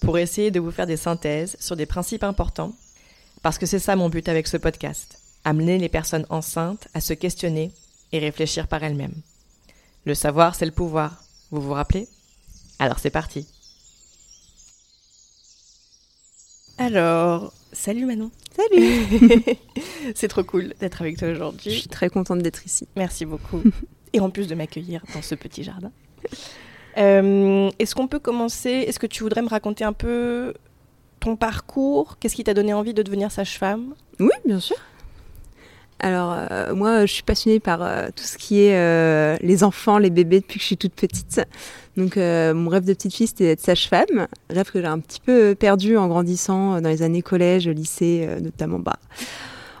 pour essayer de vous faire des synthèses sur des principes importants, parce que c'est ça mon but avec ce podcast, amener les personnes enceintes à se questionner et réfléchir par elles-mêmes. Le savoir, c'est le pouvoir, vous vous rappelez? Alors c'est parti. Alors, salut Manon. Salut c'est trop cool d'être avec toi Je aujourd'hui. suis très contente d'être ici. Merci beaucoup. Et en plus de m'accueillir dans ce petit jardin. Euh, Est-ce qu'on peut commencer Est-ce que tu voudrais me raconter un peu ton parcours? Qu'est-ce qui t'a donné envie de devenir sage-femme? Oui, bien sûr. Alors, euh, moi, je suis passionnée par euh, tout ce qui est les enfants, les bébés depuis que je suis toute petite. Donc, mon rêve de petite fille, c'était d'être sage-femme. Rêve que j'ai un petit peu perdu en grandissant dans les années collège, lycée, notamment bah,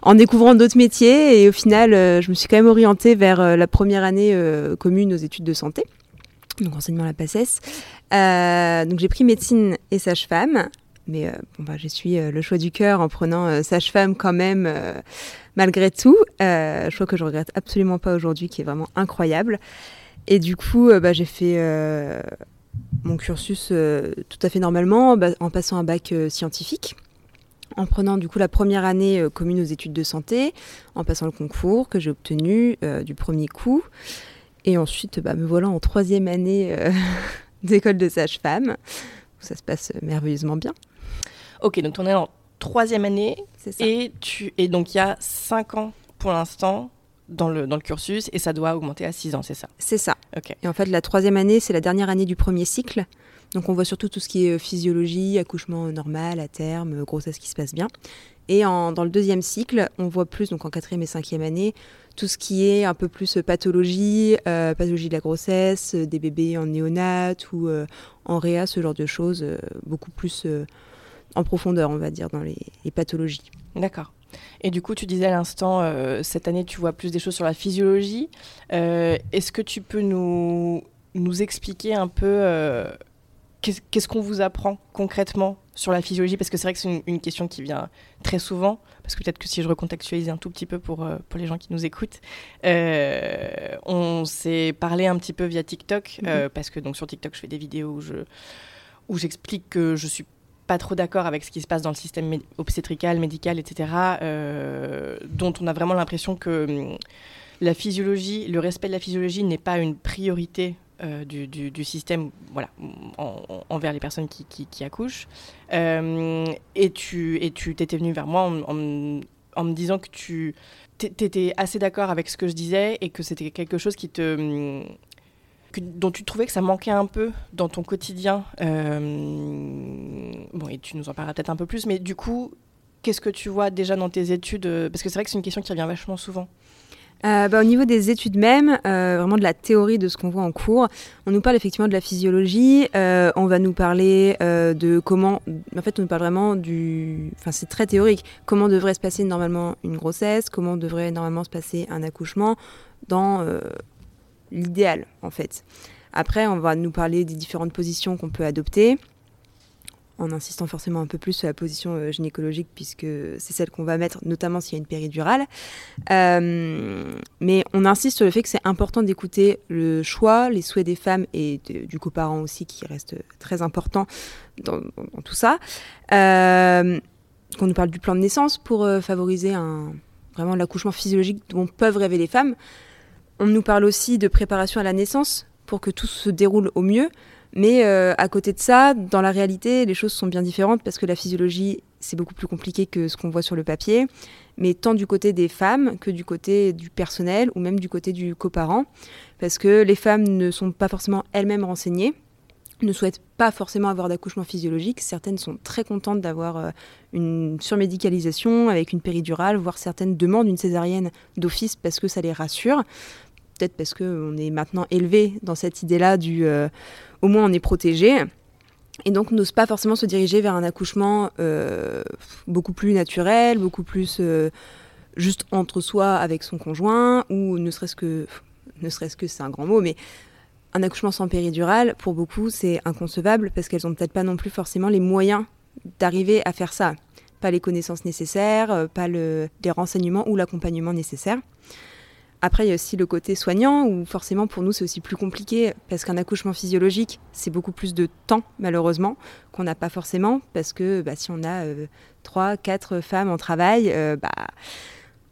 en découvrant d'autres métiers. Et au final, je me suis quand même orientée vers la première année commune aux études de santé, donc enseignement à la PACES. Euh, donc, j'ai pris médecine et sage-femme. Mais euh, bon, bah, j'ai suivi euh, le choix du cœur en prenant euh, sage-femme quand même, malgré tout. Choix que je regrette absolument pas aujourd'hui, qui est vraiment incroyable. Et du coup, bah, j'ai fait mon cursus tout à fait normalement, en passant un bac scientifique, en prenant du coup la première année commune aux études de santé, en passant le concours que j'ai obtenu du premier coup. Et ensuite, bah, me voilà en troisième année euh, d'école de sage-femme, ça se passe merveilleusement bien. Ok, donc on est en troisième année ça. et, tu, et donc il y a cinq ans pour l'instant dans le, dans le cursus et ça doit augmenter à six ans, c'est ça? C'est ça. Ok. Et en fait, la troisième année, c'est la dernière année du premier cycle. Donc, on voit surtout tout ce qui est euh, physiologie, accouchement normal, à terme, euh, grossesse qui se passe bien. Et en- dans le deuxième cycle, on voit plus, donc en quatrième et cinquième année, tout ce qui est un peu plus euh, pathologie, euh, pathologie de la grossesse, euh, des bébés en néonat ou en réa, ce genre de choses, beaucoup plus en profondeur, on va dire, dans les, pathologies. D'accord. Et du coup, tu disais à l'instant, cette année, tu vois plus des choses sur la physiologie. Est-ce que tu peux nous, nous expliquer un peu qu'est-ce qu'on vous apprend concrètement sur la physiologie Parce que c'est vrai que c'est une, une question qui vient très souvent. Parce que peut-être que si je recontextualise un tout petit peu pour, euh, pour les gens qui nous écoutent, euh, on s'est parlé un petit peu via TikTok. euh, parce que donc sur TikTok, je fais des vidéos où je où j'explique que je suis pas trop d'accord avec ce qui se passe dans le système mé- obstétrical, médical, etc., euh, dont on a vraiment l'impression que hum, la physiologie, le respect de la physiologie n'est pas une priorité euh, du, du- système voilà, en- en- envers les personnes qui, qui- accouchent. Euh, et tu et tu t'étais venu vers moi en, en me- disant que tu étais assez d'accord avec ce que je disais et que c'était quelque chose qui te dont tu trouvais que ça manquait un peu dans ton quotidien. Euh, bon, et tu nous en parleras peut-être un peu plus, mais du coup, qu'est-ce que tu vois déjà dans tes études? Parce que c'est vrai que c'est une question qui revient vachement souvent. Euh, bah, au niveau des études même, euh, vraiment de la théorie de ce qu'on voit en cours, on nous parle effectivement de la physiologie, on va nous parler de comment, en fait on nous parle vraiment du, enfin c'est très théorique, comment devrait se passer normalement une grossesse, comment devrait normalement se passer un accouchement dans l'idéal en fait. Après, on va nous parler des différentes positions qu'on peut adopter, en insistant forcément un peu plus sur la position euh, gynécologique, puisque c'est celle qu'on va mettre, notamment s'il y a une péridurale. Euh, mais on insiste sur le fait que c'est important d'écouter le choix, les souhaits des femmes et du coparent aussi, qui reste très important dans, tout ça. Euh, qu'on nous parle du plan de naissance pour favoriser un, vraiment l'accouchement physiologique dont peuvent rêver les femmes. On nous parle aussi de préparation à la naissance pour que tout se déroule au mieux. Mais euh, à côté de ça, dans la réalité, les choses sont bien différentes parce que la physiologie, c'est beaucoup plus compliqué que ce qu'on voit sur le papier, mais tant du côté des femmes que du côté du personnel ou même du côté du coparent, parce que les femmes ne sont pas forcément elles-mêmes renseignées ne souhaitent pas forcément avoir d'accouchement physiologique. Certaines sont très contentes d'avoir euh, une surmédicalisation avec une péridurale, voire certaines demandent une césarienne d'office parce que ça les rassure peut-être parce qu'on est maintenant élevé dans cette idée-là du euh, au moins on est protégé. Et donc n'ose pas forcément se diriger vers un accouchement euh, beaucoup plus naturel, beaucoup plus euh, juste entre soi avec son conjoint, ou ne serait-ce que, ne serait-ce que c'est un grand mot, mais un accouchement sans péridurale, pour beaucoup, c'est inconcevable parce qu'elles n'ont peut-être pas non plus forcément les moyens d'arriver à faire ça. Pas les connaissances nécessaires, pas le, les renseignements ou l'accompagnement nécessaire. Après, il y a aussi le côté soignant, où forcément pour nous c'est aussi plus compliqué, parce qu'un accouchement physiologique, c'est beaucoup plus de temps, malheureusement, qu'on n'a pas forcément, parce que bah, si on a euh, trois, quatre femmes en travail, euh, bah,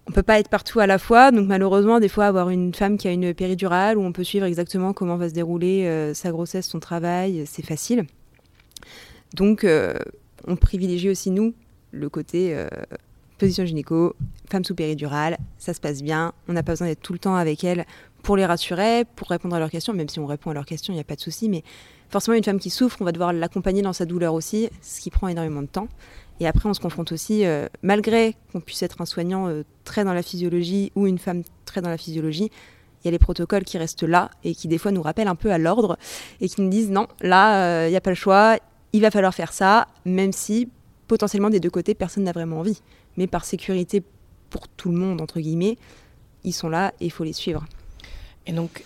on peut pas être partout à la fois. Donc malheureusement, des fois, avoir une femme qui a une péridurale, où on peut suivre exactement comment va se dérouler euh, sa grossesse, son travail, c'est facile. Donc on privilégie aussi, nous, le côté position gynéco, femme sous péridurale, ça se passe bien, on n'a pas besoin d'être tout le temps avec elle pour les rassurer, pour répondre à leurs questions, même si on répond à leurs questions, il n'y a pas de souci, mais forcément une femme qui souffre, on va devoir l'accompagner dans sa douleur aussi, ce qui prend énormément de temps. Et après, on se confronte aussi, euh, malgré qu'on puisse être un soignant euh, très dans la physiologie ou une femme très dans la physiologie, il y a les protocoles qui restent là et qui des fois nous rappellent un peu à l'ordre et qui nous disent non, là, euh, il n'y a pas le choix, il va falloir faire ça, même si potentiellement des deux côtés, personne n'a vraiment envie mais par sécurité pour tout le monde, entre guillemets, ils sont là et il faut les suivre. Et donc,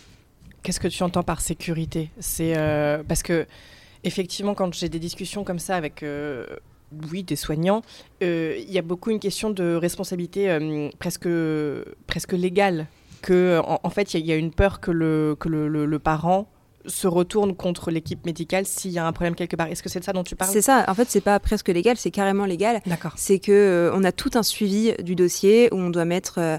qu'est-ce que tu entends par sécurité? C'est euh, parce que, effectivement, quand j'ai des discussions comme ça avec. Euh, oui, des soignants. Euh, il y a beaucoup une question de responsabilité presque, presque légale. Que, en, fait, il y, a une peur que le, que le, le parent se retourne contre l'équipe médicale s'il y a un problème quelque part. Est-ce que c'est de ça dont tu parles? C'est ça. En fait, c'est pas presque légal, c'est carrément légal. D'accord. C'est que euh, on a tout un suivi du dossier où on doit mettre euh,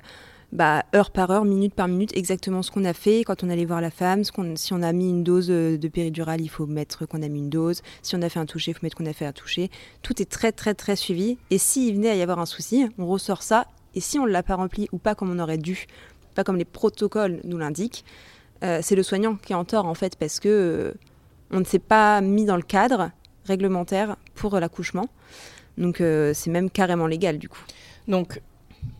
bah, heure par heure, minute par minute, exactement ce qu'on a fait quand on allait voir la femme. Ce si on a mis une dose euh, de péridurale, il faut mettre qu'on a mis une dose. Si on a fait un toucher, il faut mettre qu'on a fait un toucher. Tout est très très très suivi. Et s'il venait à y avoir un souci, on ressort ça. Et si on ne l'a pas rempli ou pas comme on aurait dû, pas comme les protocoles nous l'indiquent, euh, c'est le soignant qui est en tort en fait parce que euh, on ne s'est pas mis dans le cadre réglementaire pour l'accouchement. Donc euh, c'est même carrément légal du coup. Donc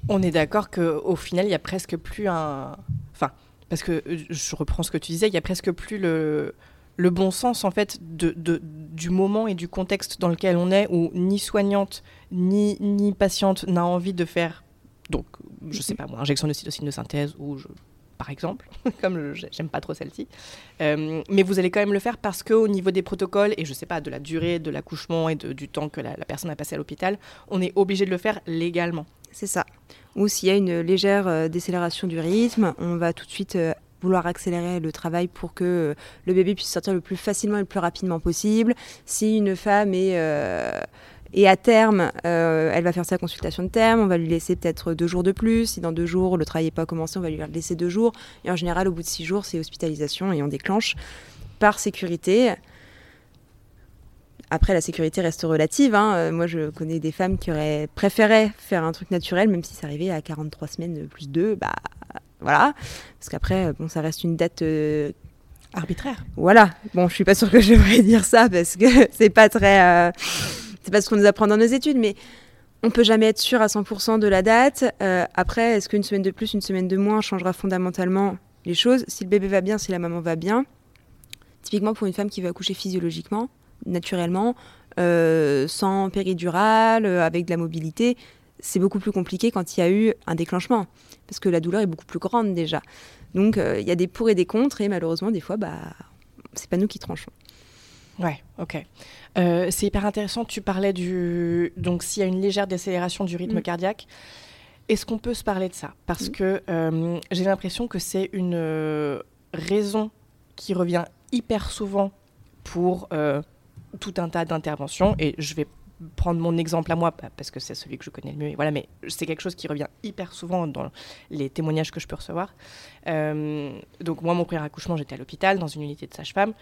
on est d'accord qu'au final il y a presque plus un, enfin parce que je reprends ce que tu disais, il y a presque plus le bon sens en fait du moment et du contexte dans lequel on est où ni soignante ni, ni patiente n'a envie de faire donc je sais pas moi injection de cytocine de synthèse ou je par exemple, comme j'aime pas trop celle-ci. Euh, mais vous allez quand même le faire parce qu'au niveau des protocoles, et je sais pas, de la durée de l'accouchement et du temps que la, personne a passé à l'hôpital, on est obligé de le faire légalement. C'est ça. Ou s'il y a une légère euh, décélération du rythme, on va tout de suite euh, vouloir accélérer le travail pour que le bébé puisse sortir le plus facilement et le plus rapidement possible. Si une femme est et à terme, euh, elle va faire sa consultation de terme, on va lui laisser peut-être deux jours de plus. Si dans deux jours, le travail n'est pas commencé, on va lui laisser deux jours. Et en général, au bout de six jours, c'est hospitalisation et on déclenche par sécurité. Après, la sécurité reste relative. hein. Euh, moi, je connais des femmes qui auraient préféré faire un truc naturel, même si ça arrivait à 43 semaines plus 2. Bah, voilà. Parce qu'après, bon, ça reste une date. euh, Arbitraire. voilà. Bon, je suis pas sûre que je devrais dire ça parce que c'est pas très. euh, c'est pas ce qu'on nous apprend dans nos études, mais on peut jamais être sûr à 100% de la date. Euh, après, est-ce qu'une semaine de plus, une semaine de moins changera fondamentalement les choses? Si le bébé va bien, si la maman va bien. Typiquement pour une femme qui veut accoucher physiologiquement, naturellement, euh, sans péridurale, euh, avec de la mobilité, c'est beaucoup plus compliqué quand il y a eu un déclenchement, parce que la douleur est beaucoup plus grande déjà. Donc il y a des pour et des contre, et malheureusement, des fois, bah, c'est pas nous qui tranchons. Ouais, ok. Euh, c'est hyper intéressant. Tu parlais du. Donc, s'il y a une légère décélération du rythme Mm. cardiaque, est-ce qu'on peut se parler de ça? Parce Mm. que euh, j'ai l'impression que c'est une euh, raison qui revient hyper souvent pour tout un tas d'interventions. Et je vais prendre mon exemple à moi pa- parce que c'est celui que je connais le mieux. Et voilà, mais c'est quelque chose qui revient hyper souvent dans les témoignages que je peux recevoir. Euh, donc, moi, mon premier accouchement, j'étais à l'hôpital dans une unité de sage-femme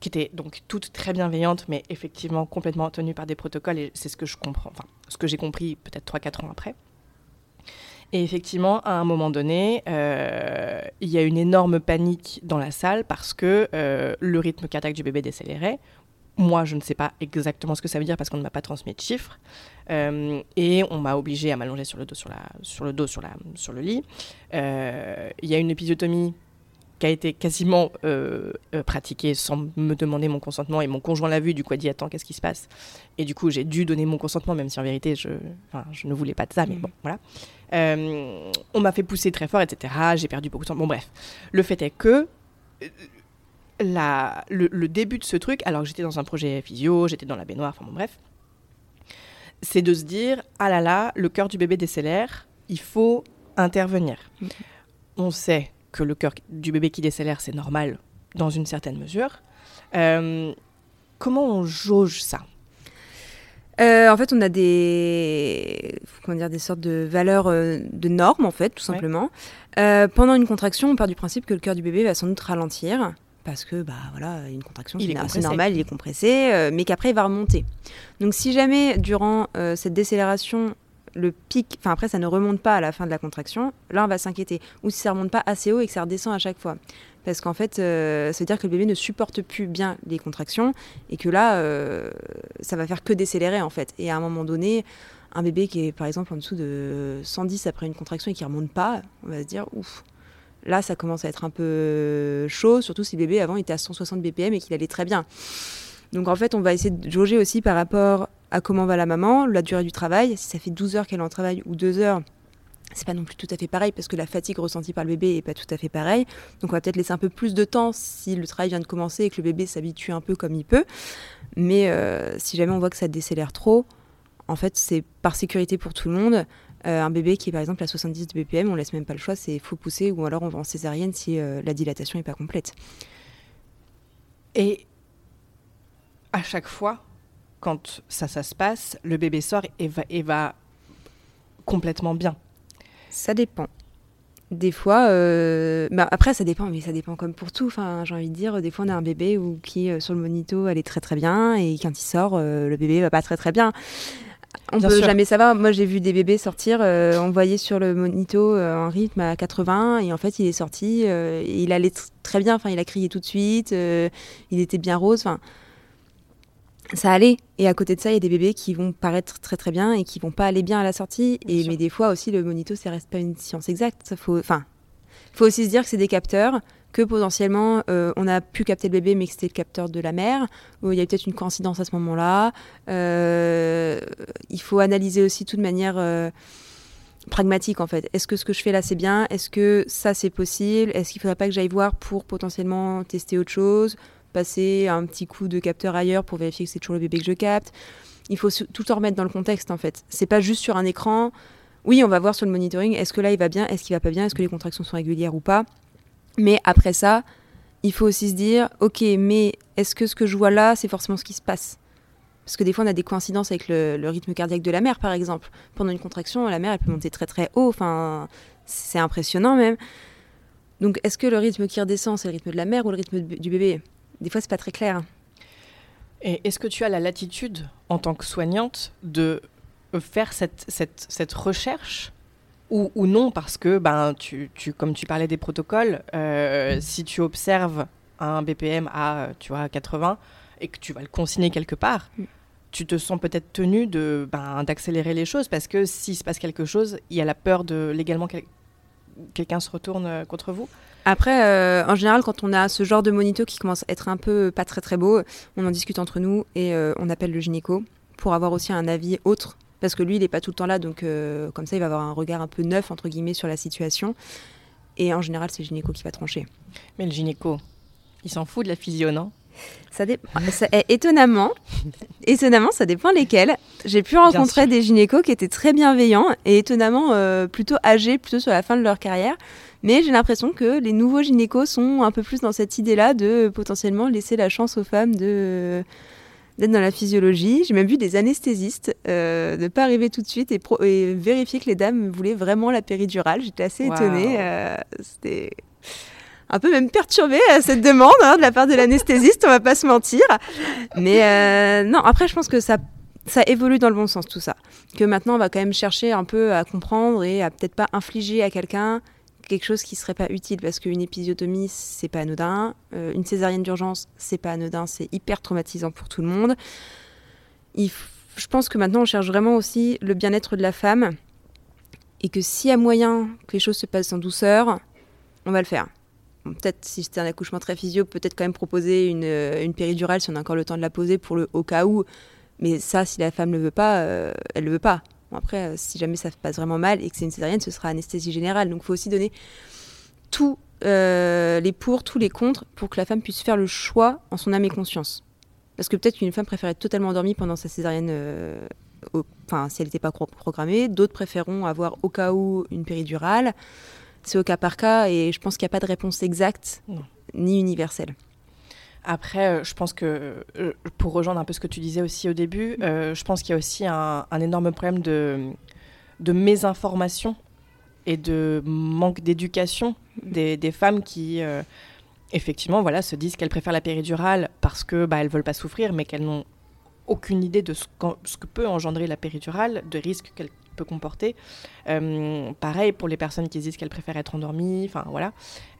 qui était donc toute très bienveillante, mais effectivement complètement tenue par des protocoles, et c'est ce que je comprends, enfin, ce que j'ai compris peut-être 3-4 ans après. Et effectivement, à un moment donné, euh, il y a une énorme panique dans la salle parce que euh, le rythme cardiaque du bébé décélérait. Moi, je ne sais pas exactement ce que ça veut dire parce qu'on ne m'a pas transmis de chiffres. Euh, et on m'a obligé à m'allonger sur le dos, sur, le, dos sur, sur le lit. Il y a une épisiotomie qui a été quasiment euh, euh, pratiquée sans me demander mon consentement et mon conjoint l'a vu, du coup a dit attends qu'est-ce qui se passe? Et du coup j'ai dû donner mon consentement même si en vérité je, enfin, je ne voulais pas de ça mais bon voilà. Euh, on m'a fait pousser très fort etc. J'ai perdu beaucoup de temps. Bon bref, le fait est que euh, la, le, le début de ce truc, alors que j'étais dans un projet physio, j'étais dans la baignoire, enfin bon bref, c'est de se dire ah là là le cœur du bébé décélère, il faut intervenir. On sait que le cœur du bébé qui décélère, c'est normal dans une certaine mesure. Euh, comment on jauge ça? Euh, en fait, on a des, comment dire, des sortes de valeurs euh, de normes, en fait, tout Ouais. simplement. Euh, pendant une contraction, on part du principe que le cœur du bébé va sans doute ralentir. Parce que, bah voilà, une contraction, c'est normal, il est compressé, mais qu'après, il va remonter. Donc, si jamais, durant cette décélération, le pic, enfin après, ça ne remonte pas à la fin de la contraction, là, on va s'inquiéter. Ou si ça remonte pas assez haut et que ça redescend à chaque fois. Parce qu'en fait, euh, ça veut dire que le bébé ne supporte plus bien les contractions et que là, euh, ça va faire que décélérer en fait. Et à un moment donné, un bébé qui est par exemple en dessous de 110 après une contraction et qui remonte pas, on va se dire ouf. Là, ça commence à être un peu chaud, surtout si le bébé avant était à 160 BPM et qu'il allait très bien. Donc en fait, on va essayer de jauger aussi par rapport à comment va la maman, la durée du travail. Si ça fait 12 heures qu'elle est en travail ou 2 heures, c'est pas non plus tout à fait pareil parce que la fatigue ressentie par le bébé est pas tout à fait pareil. Donc on va peut-être laisser un peu plus de temps si le travail vient de commencer et que le bébé s'habitue un peu comme il peut. Mais euh, si jamais on voit que ça décélère trop, en fait, c'est par sécurité pour tout le monde. Euh, un bébé qui est par exemple à 70 de BPM, on laisse même pas le choix, c'est faut pousser ou alors on va en césarienne si euh, la dilatation n'est pas complète. Et à chaque fois, quand ça, ça se passe, le bébé sort et va, et va complètement bien. Ça dépend. Des fois, euh, bah après ça dépend, mais ça dépend comme pour tout. Enfin, j'ai envie de dire, des fois on a un bébé ou qui euh, sur le monito allait très très bien et quand il sort, euh, le bébé va pas très très bien. On Bien peut sûr. jamais savoir. Moi, j'ai vu des bébés sortir. euh, on voyait sur le monito euh, un rythme à 80 et en fait, il est sorti. euh, et il allait tr- très bien. Enfin, il a crié tout de suite. il était bien rose. Enfin, ça allait. Et à côté de ça, il y a des bébés qui vont paraître très très bien et qui vont pas aller bien à la sortie. Bien Et sûr. mais des fois aussi, le monito, ça reste pas une science exacte. Faut, enfin, faut aussi se dire que c'est des capteurs que potentiellement euh, on a pu capter le bébé mais que c'était le capteur de la mère où il y a peut-être une coïncidence à ce moment-là Euh, il faut analyser aussi tout de manière euh, pragmatique en fait est-ce que ce que je fais là c'est bien? Est-ce que ça c'est possible? Est-ce qu'il faudrait pas que j'aille voir pour potentiellement tester autre chose? Passer un petit coup de capteur ailleurs pour vérifier que c'est toujours le bébé que je capte il faut tout en remettre dans le contexte en fait c'est pas juste sur un écran oui, on va voir sur le monitoring, est-ce que là il va bien, est-ce qu'il va pas bien, est-ce que les contractions sont régulières ou pas. Mais après ça, il faut aussi se dire, ok, mais est-ce que ce que je vois là, c'est forcément ce qui se passe? Parce que des fois, on a des coïncidences avec le, le rythme cardiaque de la mère, par exemple. Pendant une contraction, la mère, elle peut monter très très haut, enfin, c'est impressionnant même. Donc, est-ce que le rythme qui redescend, c'est le rythme de la mère ou le rythme du bébé? Des fois, c'est pas très clair. Et est-ce que tu as la latitude, en tant que soignante, de faire cette, cette, cette recherche ou, ou, non? Parce que, ben, tu, tu, comme tu parlais des protocoles, euh, si tu observes un BPM à tu vois, 80 et que tu vas le consigner quelque part, mm. tu te sens peut-être tenu de, ben, d'accélérer les choses parce que s'il se passe quelque chose, il y a la peur de légalement quel quelqu'un se retourne euh, contre vous? Après, euh, en général, quand on a ce genre de monito qui commence à être un peu pas très très beau, on en discute entre nous et euh, on appelle le gynéco pour avoir aussi un avis autre. Parce que lui, il n'est pas tout le temps là, donc euh, comme ça, il va avoir un regard un peu neuf, entre guillemets, sur la situation. Et en général, c'est le gynéco qui va trancher. Mais le gynéco, il s'en fout de la physio, non? Ça, ça est, étonnamment, étonnamment, ça dépend lesquels. J'ai pu rencontrer des gynécos qui étaient très bienveillants et étonnamment plutôt âgés, plutôt sur la fin de leur carrière. Mais j'ai l'impression que les nouveaux gynécos sont un peu plus dans cette idée-là de potentiellement laisser la chance aux femmes de d'être dans la physiologie. J'ai même vu des anesthésistes euh, ne pas arriver tout de suite et, et, vérifier que les dames voulaient vraiment la péridurale. J'étais assez étonnée. Euh, C'était un peu même perturbée à cette demande hein, de la part de l'anesthésiste, on va pas se mentir. Mais euh, non, après je pense que ça ça évolue dans le bon sens tout ça. Que maintenant on va quand même chercher un peu à comprendre et à peut-être pas infliger à quelqu'un quelque chose qui serait pas utile parce qu'une épisiotomie c'est pas anodin, euh, une césarienne d'urgence c'est pas anodin, c'est hyper traumatisant pour tout le monde. je pense que maintenant on cherche vraiment aussi le bien-être de la femme et que s'il y a moyen que les choses se passent en douceur, on va le faire. Peut-être si c'était un accouchement très physio, peut-être quand même proposer une, euh, une, péridurale si on a encore le temps de la poser pour le au cas où. Mais ça, si la femme ne le veut pas, euh, elle le veut pas après, euh, si jamais ça se passe vraiment mal et que c'est une césarienne, ce sera anesthésie générale. Donc il faut aussi donner tous euh, les pour, tous les contre, pour que la femme puisse faire le choix en son âme et conscience. Parce que peut-être qu'une femme préfère être totalement endormie pendant sa césarienne, enfin si elle n'était pas programmée. D'autres préféreront avoir au cas où une péridurale. C'est au cas par cas et je pense qu'il n'y a pas de réponse exacte ni universelle. Après, euh, je pense que, euh, pour rejoindre un peu ce que tu disais aussi au début, euh, je pense qu'il y a aussi un, énorme problème de, de mésinformation et de manque d'éducation des, des, femmes qui, effectivement, voilà, se disent qu'elles préfèrent la péridurale parce que bah, elles veulent pas souffrir, mais qu'elles n'ont aucune idée de ce, ce, que peut engendrer la péridurale, de risques qu'elle comporter. Euh, pareil pour les personnes qui disent qu'elles préfèrent être endormies. Enfin voilà.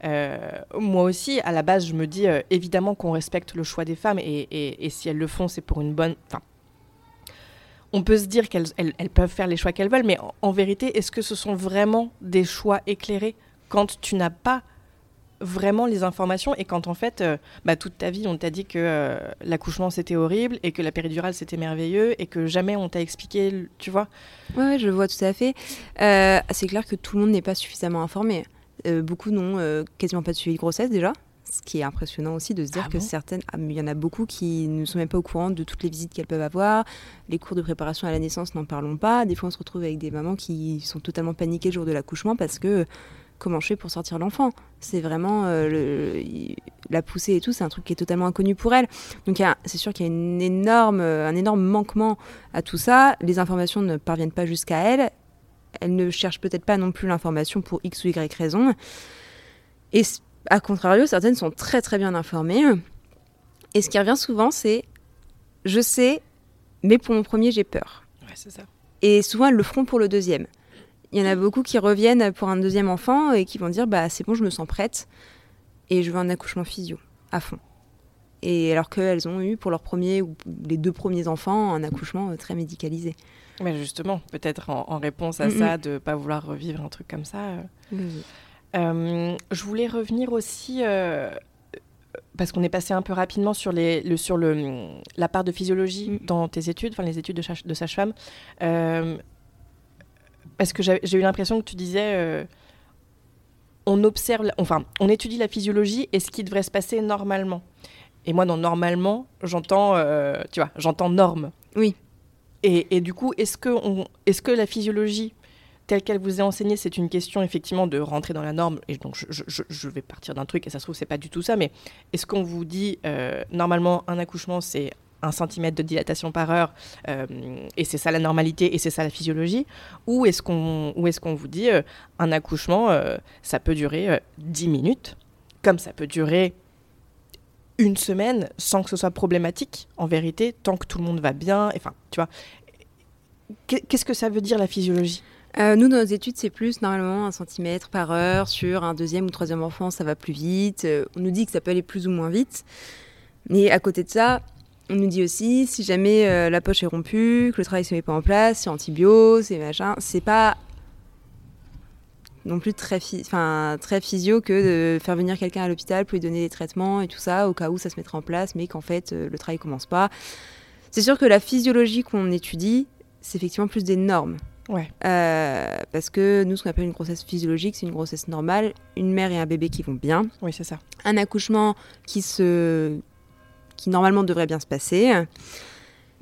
Euh, moi aussi, à la base, je me dis euh, évidemment qu'on respecte le choix des femmes et, si elles le font, c'est pour une bonne. Enfin, on peut se dire qu'elles elles, peuvent faire les choix qu'elles veulent, mais en vérité, est-ce que ce sont vraiment des choix éclairés quand tu n'as pas vraiment les informations et quand en fait, euh, bah, toute ta vie, on t'a dit que euh, l'accouchement c'était horrible et que la péridurale c'était merveilleux et que jamais on t'a expliqué, tu vois ouais, je vois tout à fait. Euh, c'est clair que tout le monde n'est pas suffisamment informé. beaucoup n'ont quasiment pas de suivi de grossesse déjà. Ce qui est impressionnant aussi de se dire ah que certaines, ah, il y en a beaucoup qui ne sont même pas au courant de toutes les visites qu'elles peuvent avoir. Les cours de préparation à la naissance, n'en parlons pas. Des fois, on se retrouve avec des mamans qui sont totalement paniquées le jour de l'accouchement parce que comment je fais pour sortir l'enfant C'est vraiment euh, la poussée et tout, c'est un truc qui est totalement inconnu pour elle. Donc c'est sûr qu'il y a une énorme, un énorme manquement à tout ça. Les informations ne parviennent pas jusqu'à elle. Elle ne cherche peut-être pas non plus l'information pour X ou Y raison. Et à contrario, certaines sont très très bien informées. Et ce qui revient souvent, c'est je sais, mais pour mon premier, j'ai peur. Ouais, c'est ça. Et souvent, elles le feront pour le deuxième. Il y en a beaucoup qui reviennent pour un deuxième enfant et qui vont dire bah c'est bon, je me sens prête et je veux un accouchement physio à fond. Et alors qu'elles ont eu pour leur premier ou les deux premiers enfants un accouchement euh, très médicalisé. Mais justement, peut-être en, réponse à ça, de ne pas vouloir revivre un truc comme ça. Euh. Euh, je voulais revenir aussi, parce qu'on est passé un peu rapidement sur, les, le, sur le, la part de physiologie dans tes études, enfin les études de, de sage-femme. Parce que j'ai eu l'impression que tu disais, euh, on observe, enfin, on étudie la physiologie et ce qui devrait se passer normalement. Et moi, dans normalement, j'entends, euh, tu vois, j'entends norme. Oui. Et, du coup, est-ce que, est que la physiologie telle qu'elle vous est enseignée, c'est une question effectivement de rentrer dans la norme. Et donc, je, vais partir d'un truc, et ça se trouve, c'est pas du tout ça, mais est-ce qu'on vous dit, euh, normalement, un accouchement, c'est un centimètre de dilatation par heure euh, et c'est ça la normalité et c'est ça la physiologie Ou est-ce qu'on est vous dit euh, un accouchement, euh, ça peut durer 10 minutes, comme ça peut durer une semaine sans que ce soit problématique, en vérité, tant que tout le monde va bien. Enfin, tu vois. Qu'est-ce que ça veut dire la physiologie? Nous, dans nos études, c'est plus normalement un centimètre par heure. Sur un deuxième ou troisième enfant, ça va plus vite. On nous dit que ça peut aller plus ou moins vite. Mais à côté de ça, on nous dit aussi, si jamais euh, la poche est rompue, que le travail se met pas en place, c'est antibio, c'est machin, c'est pas non plus très, très physio que de faire venir quelqu'un à l'hôpital pour lui donner des traitements et tout ça, au cas où ça se mettrait en place, mais qu'en fait, le travail commence pas. C'est sûr que la physiologie qu'on étudie, c'est effectivement plus des normes. Ouais. Euh, parce que nous, ce qu'on appelle une grossesse physiologique, c'est une grossesse normale, une mère et un bébé qui vont bien. Oui, c'est ça. Un accouchement qui se, qui normalement devrait bien se passer.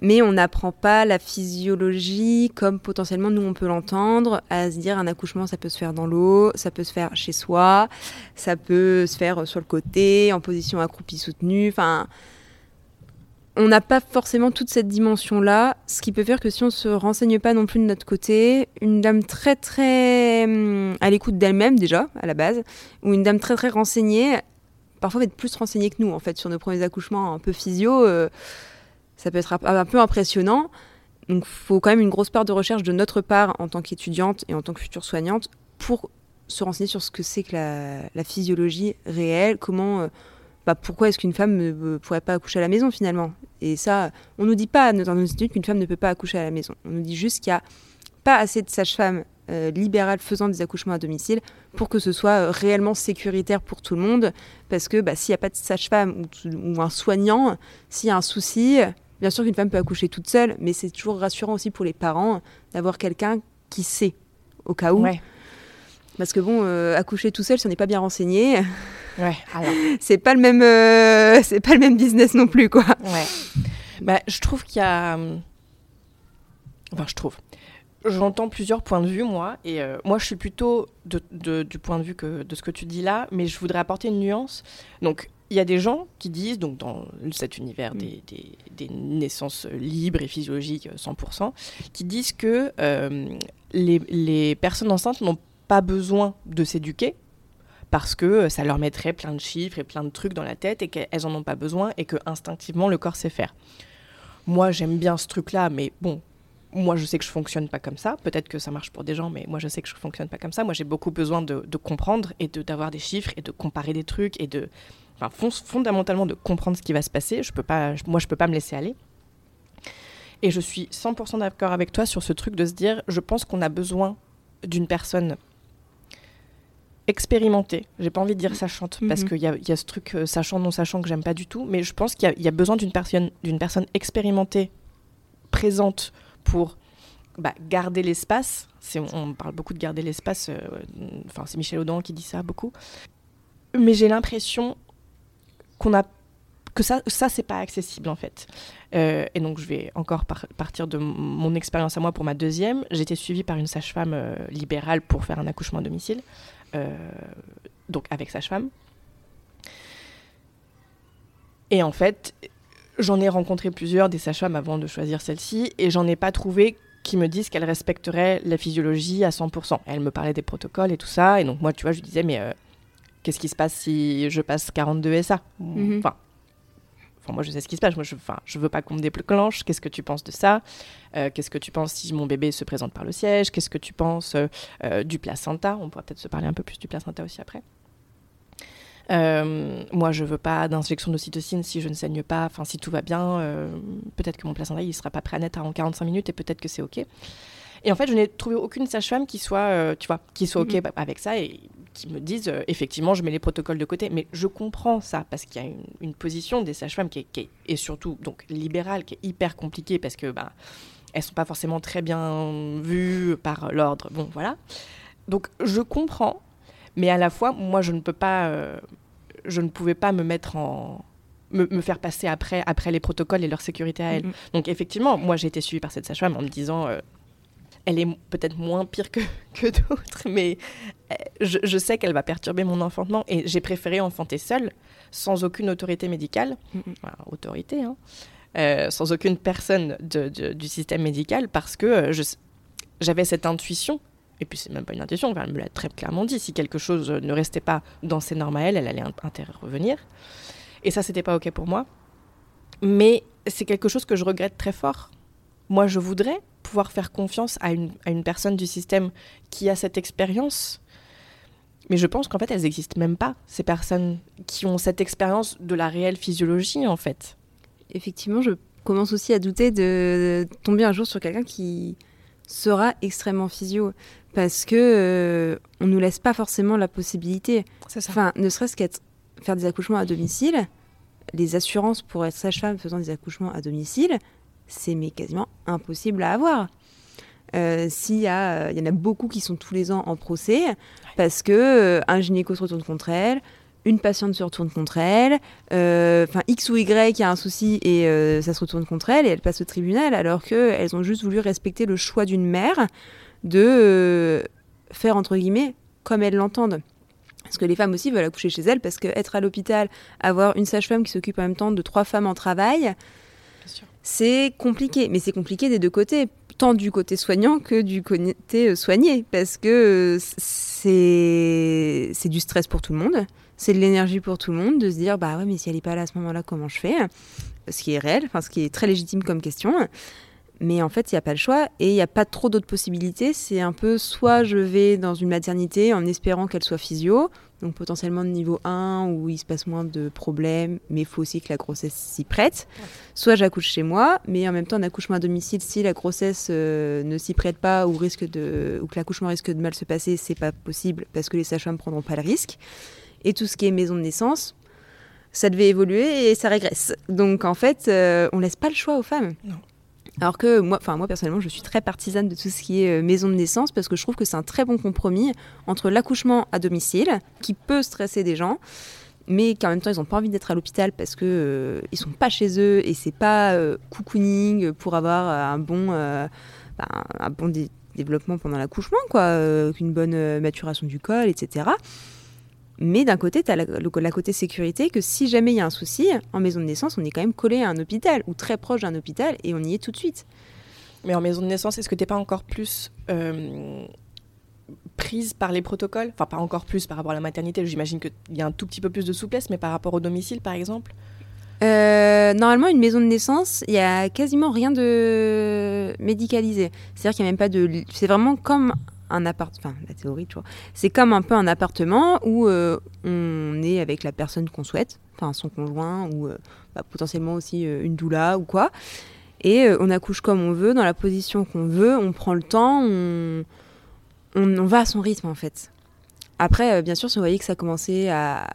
Mais on n'apprend pas la physiologie comme potentiellement nous on peut l'entendre, à se dire un accouchement ça peut se faire dans l'eau, ça peut se faire chez soi, ça peut se faire sur le côté, en position accroupie soutenue. Enfin, on n'a pas forcément toute cette dimension-là, ce qui peut faire que si on se renseigne pas non plus de notre côté, une dame très très hum, à l'écoute d'elle-même déjà à la base, ou une dame très très renseignée, parfois va être plus renseignée que nous en fait sur nos premiers accouchements un peu physio, euh, ça peut être un peu impressionnant. Donc il faut quand même une grosse part de recherche de notre part en tant qu'étudiante et en tant que future soignante pour se renseigner sur ce que c'est que la, physiologie réelle, comment euh, bah, pourquoi est-ce qu'une femme ne pourrait pas accoucher à la maison finalement Et ça, on nous dit pas dans nos études qu'une femme ne peut pas accoucher à la maison. On nous dit juste qu'il n'y a pas assez de sages-femmes euh, libérales faisant des accouchements à domicile pour que ce soit euh, réellement sécuritaire pour tout le monde. Parce que bah, s'il n'y a pas de sage-femme ou, un soignant, s'il y a un souci, bien sûr qu'une femme peut accoucher toute seule, mais c'est toujours rassurant aussi pour les parents d'avoir quelqu'un qui sait au cas où. Parce que bon, euh, accoucher tout seul, si on n'est pas bien renseigné, ouais, c'est pas le même, euh, c'est pas le même business non plus, quoi. Ouais. Bah, je trouve qu'il y a, hum, enfin, je trouve. J'entends plusieurs points de vue, moi, et euh, moi, je suis plutôt de, du point de vue que de ce que tu dis là, mais je voudrais apporter une nuance. Donc, il y a des gens qui disent, donc dans cet univers des, des, des, naissances libres et physiologiques 100%, qui disent que les, les personnes enceintes n'ont pas besoin de s'éduquer parce que euh, ça leur mettrait plein de chiffres et plein de trucs dans la tête et qu'elles en ont pas besoin et que instinctivement le corps sait faire. Moi, j'aime bien ce truc-là, mais bon, moi, je sais que je fonctionne pas comme ça. Peut-être que ça marche pour des gens, mais moi, je sais que je fonctionne pas comme ça. Moi, j'ai beaucoup besoin de, comprendre et d'avoir des chiffres et de comparer des trucs et de, enfin, fondamentalement de comprendre ce qui va se passer. Je peux pas, moi, je peux pas me laisser aller. Et je suis 100% d'accord avec toi sur ce truc de se dire, je pense qu'on a besoin d'une personne expérimenté. J'ai pas envie de dire sachante parce mhm. qu'il y, y, a ce truc euh, sachant non sachant que j'aime pas du tout, mais je pense qu'il y, a besoin d'une personne, d'une personne expérimentée, présente pour bah, garder l'espace. On, parle beaucoup de garder l'espace. Euh, enfin, c'est Michel Audin qui dit ça beaucoup. Mais j'ai l'impression qu'on a que ça, ça c'est pas accessible en fait. Euh, et donc je vais encore partir de mon expérience à moi pour ma deuxième. Été suivie par une sage-femme libérale pour faire un accouchement à domicile. Euh, donc avec sage-femme. Et en fait, j'en ai rencontré plusieurs des sages-femmes avant de choisir celle-ci, et j'en ai pas trouvé qui me disent qu'elle respecterait la physiologie à 100%. Elle me parlait des protocoles et tout ça, et donc moi, tu vois, je disais, mais euh, qu'est-ce qui se passe si je passe 42 SA mhm. Enfin, moi, je sais ce qui se passe. Moi, je, enfin, je veux pas qu'on me déclenche. Qu'est-ce que tu penses de ça? Euh, Qu'est-ce que tu penses si mon bébé se présente par le siège? Qu'est-ce que tu penses euh, du placenta? On pourra peut-être se parler un peu plus du placenta aussi après. Moi, je veux pas d'injection d'ocytocine si je ne saigne pas. Enfin, si tout va bien, peut-être que mon placenta il sera pas prêt à naître en 45 minutes et peut-être que c'est ok. Et en fait, je n'ai trouvé aucune sage-femme qui soit, tu vois, qui soit ok mm-hmm. avec ça et qui me disent euh, effectivement je mets les protocoles de côté mais je comprends ça parce qu'il y a une, position des sages-femmes qui, est, surtout donc libérale qui est hyper compliquée parce que bah elles sont pas forcément très bien vues par l'ordre bon voilà donc je comprends mais à la fois moi je ne peux pas euh, je ne pouvais pas me mettre en me, faire passer après, après les protocoles et leur sécurité à elle. Donc effectivement, moi j'ai été suivie par cette sage-femme en me disant, euh, elle est peut-être moins pire que, que d'autres, mais euh, je, sais qu'elle va perturber mon enfantement et j'ai préféré enfanter seule, sans aucune autorité médicale, autorité, hein, euh, sans aucune personne du système médical, parce que j'avais cette intuition, et puis c'est même pas une intuition, elle me l'a très clairement dit, si quelque chose ne restait pas dans ses normes à elle, elle allait intervenir. Et ça, c'était pas OK pour moi. Mais c'est quelque chose que je regrette très fort. Moi, je voudrais pouvoir faire confiance à une, à une personne du système qui a cette expérience. Mais je pense qu'en fait, elles n'existent même pas, ces personnes qui ont cette expérience de la réelle physiologie, en fait. Effectivement, je commence aussi à douter de tomber un jour sur quelqu'un qui sera extrêmement physio. Parce que euh, on nous laisse pas forcément la possibilité. Enfin, ne serait-ce qu'à faire des accouchements à domicile, les assurances pour être sage-femme faisant des accouchements à domicile, c'est mais quasiment impossible à avoir. Euh, s'il y, a, il y en a beaucoup qui sont tous les ans en procès parce que euh, un gynéco se retourne contre elle, une patiente se retourne contre elle, euh, enfin X ou Y a un souci et ça se retourne contre elle et elle passe au tribunal alors qu'elles ont juste voulu respecter le choix d'une mère de faire entre guillemets comme elles l'entendent. Parce que les femmes aussi veulent accoucher chez elles, parce qu'être à l'hôpital, avoir une sage-femme qui s'occupe en même temps de trois femmes en travail, c'est compliqué. Mais c'est compliqué des deux côtés, tant du côté soignant que du côté euh, soigné, parce que euh, c'est du stress pour tout le monde, c'est de l'énergie pour tout le monde de se dire bah ouais mais si elle n'est pas là à ce moment-là, comment je fais? Ce qui est réel, enfin ce qui est très légitime comme question. Mais en fait, il n'y a pas le choix et il n'y a pas trop d'autres possibilités. C'est un peu soit je vais dans une maternité en espérant qu'elle soit physio, donc potentiellement de niveau 1 où il se passe moins de problèmes, mais il faut aussi que la grossesse s'y prête. Soit j'accouche chez moi, mais en même temps un accouchement à domicile, si la grossesse euh, ne s'y prête pas ou, risque de, ou que l'accouchement risque de mal se passer, c'est pas possible parce que les sages-femmes prendront pas le risque. Et tout ce qui est maison de naissance, ça devait évoluer et ça régresse. Donc en fait, euh, on laisse pas le choix aux femmes. Non. Alors que moi, enfin moi personnellement, je suis très partisane de tout ce qui est euh, maison de naissance parce que je trouve que c'est un très bon compromis entre l'accouchement à domicile, qui peut stresser des gens, mais qu'en même temps ils n'ont pas envie d'être à l'hôpital parce que euh, ils sont pas chez eux et c'est pas euh, cocooning pour avoir un bon, bah, un bon développement pendant l'accouchement, quoi, une bonne maturation du col, etc. Mais d'un côté, tu as la, côté sécurité que si jamais il y a un souci, en maison de naissance, on est quand même collé à un hôpital ou très proche d'un hôpital et on y est tout de suite. Mais en maison de naissance, est-ce que tu n'es pas encore plus euh, prise par les protocoles? Enfin, pas encore plus par rapport à la maternité, j'imagine qu'il y a un tout petit peu plus de souplesse, mais par rapport au domicile, par exemple? Euh, normalement, une maison de naissance, il y a quasiment rien de médicalisé. C'est-à-dire qu'il n'y a même pas de. C'est vraiment comme un appart, enfin la théorie, tu vois, c'est comme un peu un appartement où euh, on est avec la personne qu'on souhaite, enfin son conjoint ou euh, bah, potentiellement aussi euh, une doula ou quoi, et on accouche comme on veut, dans la position qu'on veut, on prend le temps, on, on, va à son rythme en fait. Après, bien sûr, si on voyait que ça commençait à,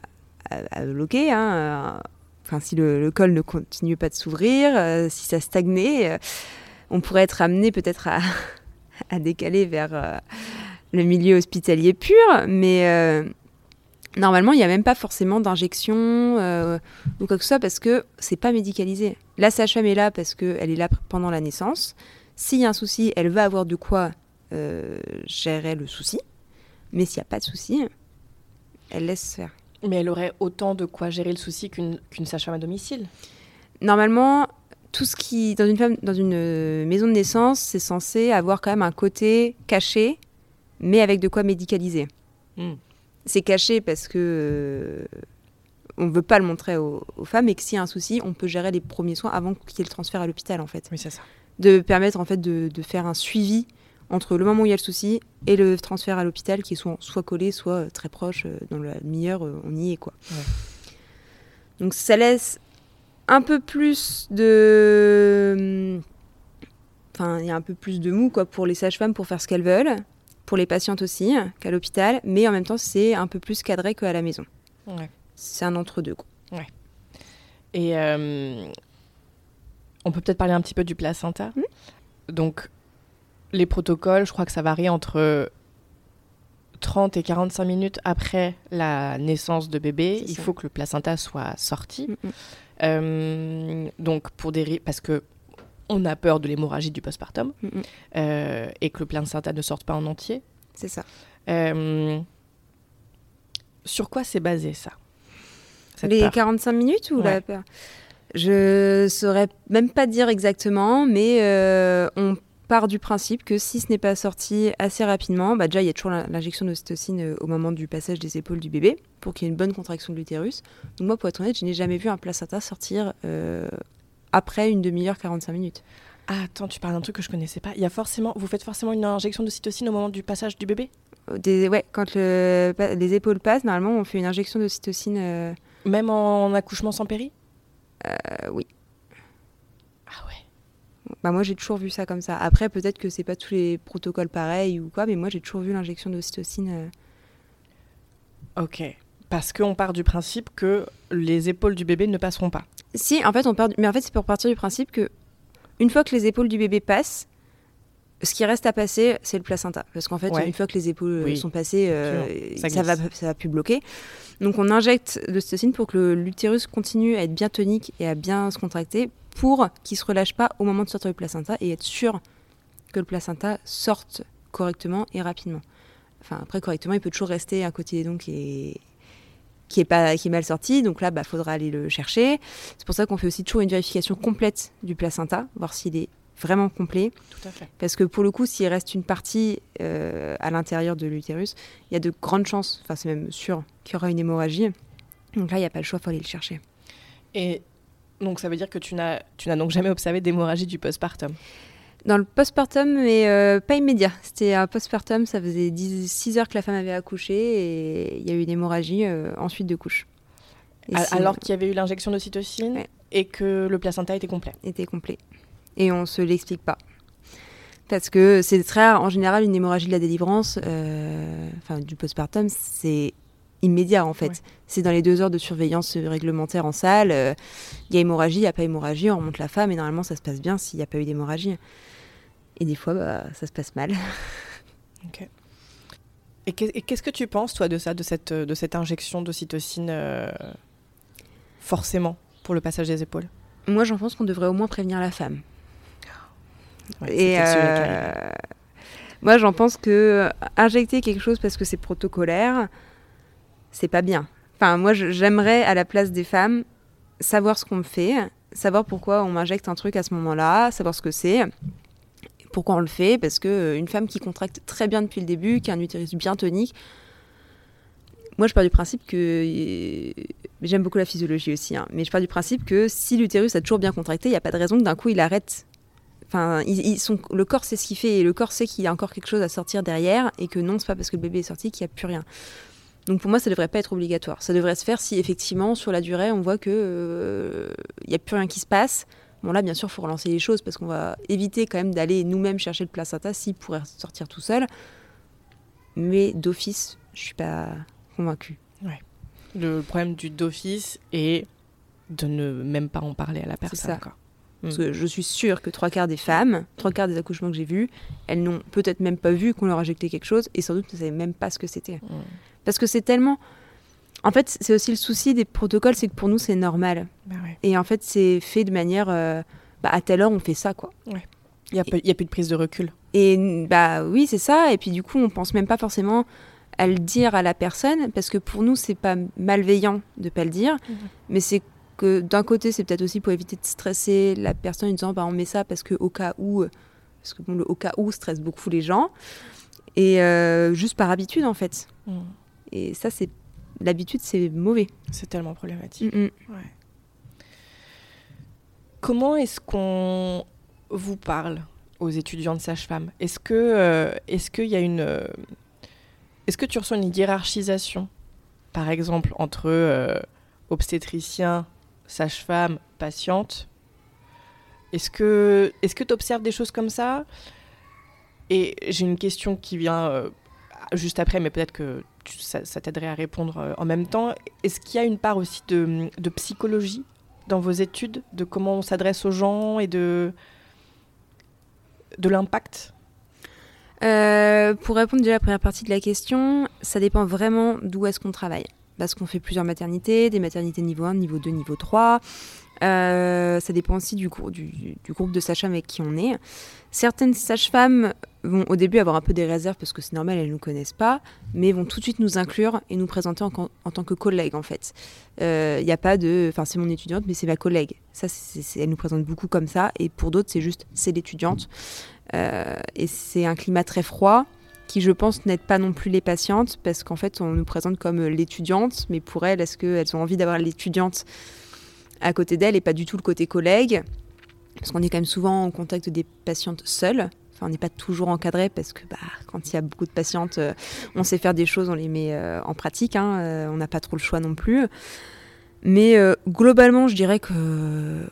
à, bloquer, hein, enfin si le, col ne continue pas de s'ouvrir, si ça stagnait, on pourrait être amené peut-être à à décaler vers euh, le milieu hospitalier pur, mais euh, normalement, il n'y a même pas forcément d'injection euh, ou quoi que ce soit parce que c'est pas médicalisé. La sage-femme est là parce qu'elle est là pendant la naissance. S'il y a un souci, elle va avoir de quoi gérer le souci. Mais s'il n'y a pas de souci, elle laisse faire. Mais elle aurait autant de quoi gérer le souci qu'une sage-femme à domicile Normalement, tout ce qui, dans une, femme, dans une euh, maison de naissance, c'est censé avoir quand même un côté caché, mais avec de quoi médicaliser. Hmm. C'est caché parce que euh, on ne veut pas le montrer aux, femmes et que s'il y a un souci, on peut gérer les premiers soins avant qu'il y ait le transfert à l'hôpital, en fait. Oui, c'est ça. De permettre, en fait, de, de, faire un suivi entre le moment où il y a le souci et le transfert à l'hôpital, qui soit, soit collé, soit très proche. Euh, dans le meilleur, on y est, quoi. Donc ça laisse un peu plus de. Enfin, il y a un peu plus de mou quoi, pour les sages-femmes pour faire ce qu'elles veulent, pour les patientes aussi, qu'à l'hôpital, mais en même temps, c'est un peu plus cadré qu'à la maison. C'est un entre-deux. Ouais. Et euh, on peut peut-être parler un petit peu du placenta. Donc, les protocoles, je crois que ça varie entre 30 et 45 minutes après la naissance de bébé. Il faut que le placenta soit sorti. Euh, donc pour des parce que on a peur de l'hémorragie du postpartum mm, mm. euh, et que le placenta ne sorte pas en entier. C'est ça. Euh, sur quoi c'est basé ça? Les 45 minutes ou la peur? Je saurais même pas dire exactement, mais on part du principe que si ce n'est pas sorti assez rapidement, bah déjà il y a toujours l'injection d'ocytocine euh, au moment du passage des épaules du bébé pour qu'il y ait une bonne contraction de l'utérus. Donc moi pour être honnête, je n'ai jamais vu un placenta sortir euh, après une demi-heure, 45 minutes. Ah, attends, tu parles d'un truc que je connaissais pas. Il y a forcément, vous faites forcément une injection d'ocytocine au moment du passage du bébé? Des, Ouais, quand le, les épaules passent, normalement on fait une injection d'ocytocine. Euh... Même en accouchement sans péri? Oui. Ah. Bah moi j'ai toujours vu ça comme ça. Après peut-être que c'est pas tous les protocoles pareils ou quoi, mais moi j'ai toujours vu l'injection d'ocytocine. Euh... Ok. Parce qu'on part du principe que les épaules du bébé ne passeront pas. Si, en fait on part, du... mais en fait c'est pour partir du principe que une fois que les épaules du bébé passent, ce qui reste à passer, c'est le placenta. Parce qu'en fait, ouais. une fois que les épaules oui. sont passées, euh, ça, ça, va, ça va plus bloquer. Donc on injecte de l'ocytocine pour que l'utérus continue à être bien tonique et à bien se contracter pour qu'il se relâche pas au moment de sortir du placenta et être sûr que le placenta sorte correctement et rapidement. Enfin après correctement, il peut toujours rester un côté donc qui est qui est pas qui est mal sorti, donc là bah faudra aller le chercher. C'est pour ça qu'on fait aussi toujours une vérification complète du placenta, voir s'il est vraiment complet. Tout à fait. Parce que pour le coup, s'il reste une partie euh, à l'intérieur de l'utérus, il y a de grandes chances, enfin c'est même sûr, qu'il y aura une hémorragie. Donc là, il n'y a pas le choix, il faut aller le chercher. Et donc ça veut dire que tu n'as, tu n'as donc jamais observé d'hémorragie du postpartum Dans le postpartum, mais euh, pas immédiat. C'était un postpartum, ça faisait 10, 6 heures que la femme avait accouché et il y a eu une hémorragie euh, ensuite de couche. Et Alors qu'il y avait eu l'injection d'ocytocine ouais. et que le placenta était complet Était complet et on se l'explique pas. Parce que c'est très rare. En général, une hémorragie de la délivrance, euh, enfin du postpartum, c'est immédiat en fait. Ouais. C'est dans les deux heures de surveillance réglementaire en salle. Il euh, y a hémorragie, il n'y a pas hémorragie, on remonte la femme et normalement ça se passe bien s'il n'y a pas eu d'hémorragie. Et des fois, bah, ça se passe mal. ok. Et qu'est-ce que tu penses, toi, de ça, de cette, de cette injection d'ocytocine, euh, forcément, pour le passage des épaules? Moi, j'en pense qu'on devrait au moins prévenir la femme. Ouais, et euh, moi, j'en pense que injecter quelque chose parce que c'est protocolaire, c'est pas bien. Enfin, moi, j'aimerais à la place des femmes savoir ce qu'on me fait, savoir pourquoi on m'injecte un truc à ce moment-là, savoir ce que c'est, pourquoi on le fait, parce que une femme qui contracte très bien depuis le début, qui a un utérus bien tonique, moi, je pars du principe que. J'aime beaucoup la physiologie aussi, hein, mais je pars du principe que si l'utérus a toujours bien contracté, il n'y a pas de raison que d'un coup il arrête. Enfin, le corps sait ce qu'il fait et le corps sait qu'il y a encore quelque chose à sortir derrière et que non, c'est pas parce que le bébé est sorti qu'il n'y a plus rien. Donc pour moi, ça devrait pas être obligatoire. Ça devrait se faire si effectivement, sur la durée, on voit qu'il n'y euh, a plus rien qui se passe. Bon là, bien sûr, il faut relancer les choses parce qu'on va éviter quand même d'aller nous-mêmes chercher le placenta s'il pourrait sortir tout seul. Mais d'office, je suis pas convaincue. Ouais. Le problème du d'office est de ne même pas en parler à la personne. C'est ça. Quoi. Parce que je suis sûre que trois quarts des femmes, trois quarts des accouchements que j'ai vus, elles n'ont peut-être même pas vu qu'on leur injectait quelque chose et sans doute ne savaient même pas ce que c'était. Mm. Parce que c'est tellement. En fait, c'est aussi le souci des protocoles, c'est que pour nous, c'est normal. Bah ouais. Et en fait, c'est fait de manière. Euh, bah, à telle heure, on fait ça, quoi. Ouais. Il n'y a, a, plus de prise de recul. Et bah oui, c'est ça. Et puis du coup, on pense même pas forcément à le dire à la personne parce que pour nous c'est pas malveillant de pas le dire mmh. mais c'est que d'un côté c'est peut-être aussi pour éviter de stresser la personne en disant bah on met ça parce que au cas où parce que bon le au cas où stresse beaucoup les gens et euh, juste par habitude en fait mmh. Et ça c'est l'habitude c'est mauvais. C'est tellement problématique. Mmh. ouais. comment est-ce qu'on vous parle aux étudiants de sage-femme? Est-ce que euh, est-ce qu'il y a une euh, est-ce que tu ressens une hiérarchisation, par exemple, entre euh, obstétricien, sage-femme, patiente? Est-ce que tu est observes des choses comme ça? Et j'ai une question qui vient juste après, mais peut-être que tu, ça, t'aiderait à répondre euh, en même temps. Est-ce qu'il y a une part aussi de, de psychologie dans vos études, de comment on s'adresse aux gens et de, de l'impact? Euh, pour répondre déjà à la première partie de la question, ça dépend vraiment d'où est-ce qu'on travaille. Parce qu'on fait plusieurs maternités, des maternités niveau 1, niveau 2, niveau 3. Euh, ça dépend aussi du, groupe de sages-femmes avec qui on est. Certaines sages-femmes vont au début avoir un peu des réserves parce que c'est normal, elles ne nous connaissent pas, mais vont tout de suite nous inclure et nous présenter en, tant que collègue en fait. Il euh, n'y a pas de, enfin c'est mon étudiante, mais c'est ma collègue. Ça, c'est, elle nous présente beaucoup comme ça, et pour d'autres c'est juste c'est l'étudiante. Euh, et c'est un climat très froid qui, je pense, n'aide pas non plus les patientes parce qu'en fait on nous présente comme l'étudiante, mais pour elles, est-ce qu'elles ont envie d'avoir l'étudiante à côté d'elles et pas du tout le côté collègue parce qu'on est quand même souvent en contact des patientes seules. Enfin, on n'est pas toujours encadré parce que bah, quand il y a beaucoup de patientes, euh, on sait faire des choses, on les met euh, en pratique. Hein, euh, on n'a pas trop le choix non plus. Mais globalement, je dirais que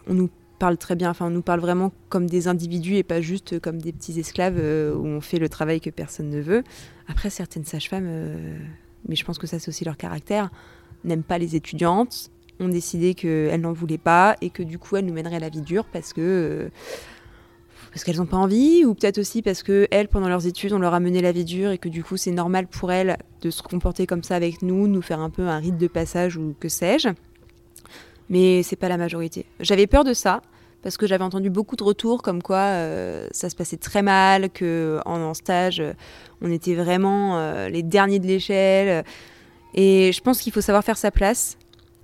on nous parle très bien. Enfin, on nous parle vraiment comme des individus et pas juste comme des petits esclaves où on fait le travail que personne ne veut. Après, certaines sages-femmes, mais je pense que ça c'est aussi leur caractère, n'aiment pas les étudiantes ont décidé qu'elles n'en voulaient pas et que du coup elles nous mèneraient la vie dure parce que euh, parce qu'elles n'ont pas envie ou peut-être aussi parce que elles pendant leurs études on leur a mené la vie dure et que du coup c'est normal pour elles de se comporter comme ça avec nous, nous faire un peu un rite de passage ou que sais-je. Mais c'est pas la majorité. J'avais peur de ça parce que j'avais entendu beaucoup de retours comme quoi euh, ça se passait très mal, que en, stage on était vraiment euh, les derniers de l'échelle. Et je pense qu'il faut savoir faire sa place